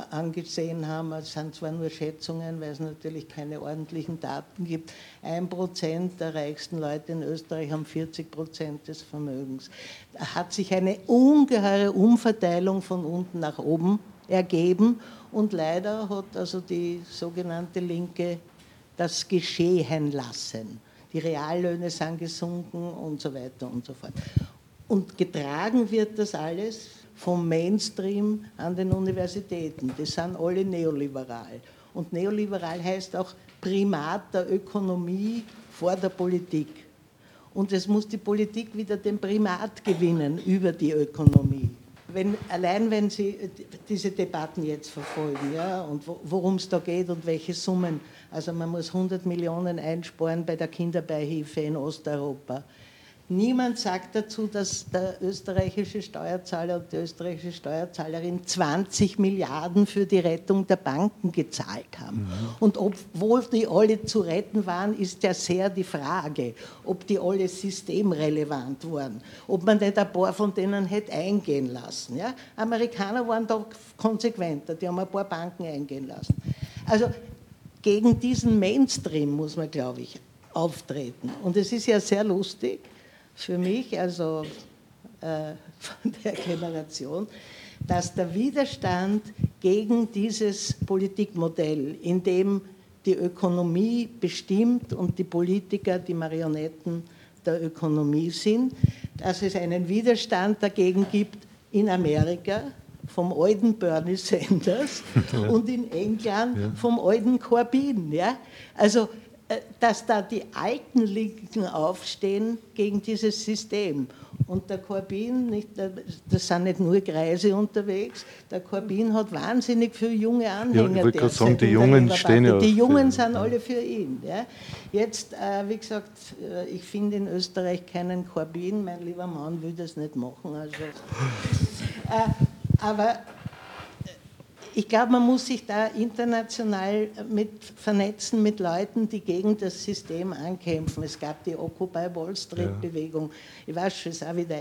angesehen haben. Es sind zwar nur Schätzungen, weil es natürlich keine ordentlichen Daten gibt. Ein Prozent der reichsten Leute in Österreich haben 40 Prozent des Vermögens. Da hat sich eine ungeheure Umverteilung von unten nach oben ergeben und leider hat also die sogenannte Linke das geschehen lassen. Die Reallöhne sind gesunken und so weiter und so fort. Und getragen wird das alles vom Mainstream an den Universitäten. Die sind alle neoliberal. Und neoliberal heißt auch Primat der Ökonomie vor der Politik. Und es muss die Politik wieder den Primat gewinnen über die Ökonomie. Wenn, allein wenn Sie diese Debatten jetzt verfolgen ja, und worum es da geht und welche Summen, also man muss 100 Millionen einsparen bei der Kinderbeihilfe in Osteuropa. Niemand sagt dazu, dass der österreichische Steuerzahler und die österreichische Steuerzahlerin 20 Milliarden für die Rettung der Banken gezahlt haben. Mhm. Und obwohl die alle zu retten waren, ist ja sehr die Frage, ob die alle systemrelevant waren, ob man nicht ein paar von denen hätte eingehen lassen. Ja? Amerikaner waren da konsequenter, die haben ein paar Banken eingehen lassen. Also gegen diesen Mainstream muss man, glaube ich, auftreten. Und es ist ja sehr lustig, für mich, also äh, von der Generation, dass der Widerstand gegen dieses Politikmodell, in dem die Ökonomie bestimmt und die Politiker die Marionetten der Ökonomie sind, dass es einen Widerstand dagegen gibt in Amerika vom alten Bernie Sanders ja. und in England ja. vom alten Corbyn. Ja? Also dass da die alten Linken aufstehen gegen dieses System. Und der Corbyn, nicht, das sind nicht nur Kreise unterwegs, der Corbyn hat wahnsinnig viele junge Anhänger. Ja, ich wollte sagen, die Jungen stehen ja Die Jungen sind alle für ihn. Ja. Jetzt, äh, wie gesagt, äh, ich finde in Österreich keinen Corbyn, mein lieber Mann will das nicht machen. Also, äh, aber ich glaube, man muss sich da international mit vernetzen mit Leuten, die gegen das System ankämpfen. Es gab die Occupy Wall Street Bewegung. Ich weiß schon, ist auch wieder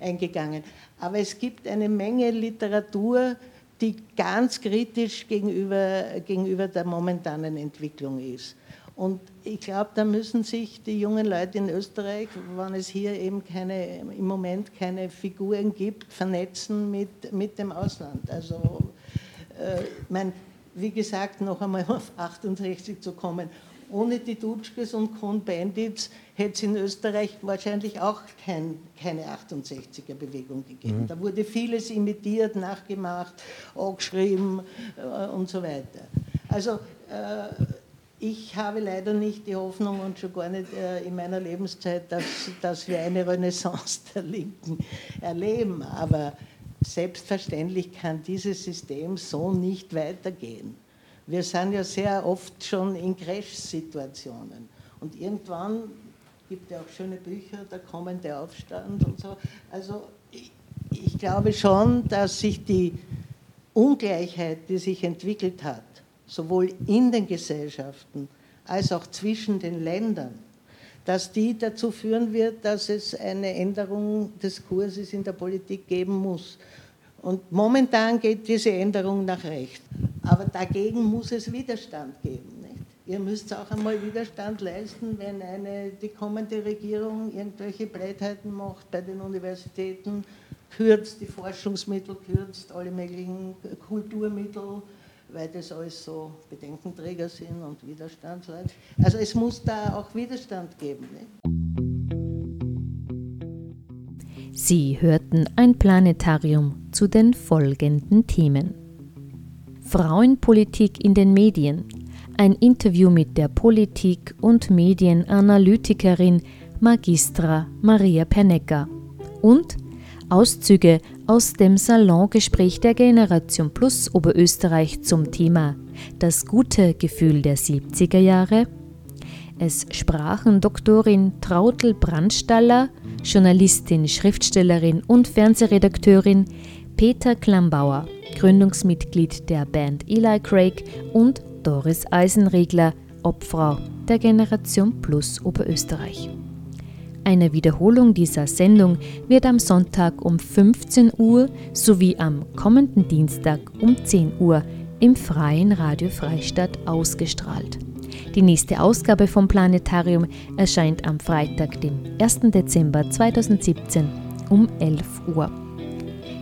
eingegangen. Aber es gibt eine Menge Literatur, die ganz kritisch gegenüber, gegenüber der momentanen Entwicklung ist. Und ich glaube, da müssen sich die jungen Leute in Österreich, wenn es hier eben keine, im Moment keine Figuren gibt, vernetzen mit, mit dem Ausland. Also äh, mein, wie gesagt, noch einmal auf 68 zu kommen. Ohne die Dutschkes und Kohn-Bandits hätte es in Österreich wahrscheinlich auch kein, keine 68er-Bewegung gegeben. Mhm. Da wurde vieles imitiert, nachgemacht, angeschrieben äh, und so weiter. Also äh, ich habe leider nicht die Hoffnung und schon gar nicht äh, in meiner Lebenszeit, dass, dass wir eine Renaissance der Linken erleben. Aber Selbstverständlich kann dieses System so nicht weitergehen. Wir sind ja sehr oft schon in Crash-Situationen. Und irgendwann gibt es ja auch schöne Bücher, der kommende Aufstand und so. Also ich, ich glaube schon, dass sich die Ungleichheit, die sich entwickelt hat, sowohl in den Gesellschaften als auch zwischen den Ländern, dass die dazu führen wird, dass es eine Änderung des Kurses in der Politik geben muss. Und momentan geht diese Änderung nach rechts. Aber dagegen muss es Widerstand geben. Nicht? Ihr müsst auch einmal Widerstand leisten, wenn eine, die kommende Regierung irgendwelche Blödheiten macht bei den Universitäten, kürzt die Forschungsmittel, kürzt alle möglichen Kulturmittel, weil das alles so Bedenkenträger sind und Widerstandsleute. Also es muss da auch Widerstand geben. Nicht? Sie hörten ein Planetarium zu den folgenden Themen. Frauenpolitik in den Medien. Ein Interview mit der Politik- und Medienanalytikerin Magistra Maria Pernecker. Und Auszüge aus dem Salongespräch der Generation Plus Oberösterreich zum Thema Das gute Gefühl der 70er Jahre es sprachen Doktorin Trautl Brandstaller, Journalistin, Schriftstellerin und Fernsehredakteurin Peter Klambauer, Gründungsmitglied der Band Eli Craig und Doris Eisenregler, Obfrau der Generation Plus Oberösterreich. Eine Wiederholung dieser Sendung wird am Sonntag um 15 Uhr sowie am kommenden Dienstag um 10 Uhr im freien Radio Freistadt ausgestrahlt. Die nächste Ausgabe vom Planetarium erscheint am Freitag, den 1. Dezember 2017 um 11 Uhr.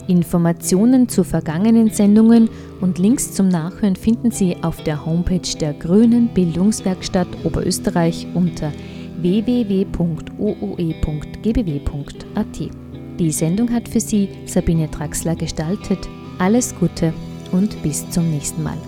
Informationen zu vergangenen Sendungen und Links zum Nachhören finden Sie auf der Homepage der Grünen Bildungswerkstatt Oberösterreich unter www.ooe.gbw.at. Die Sendung hat für Sie Sabine Traxler gestaltet. Alles Gute und bis zum nächsten Mal.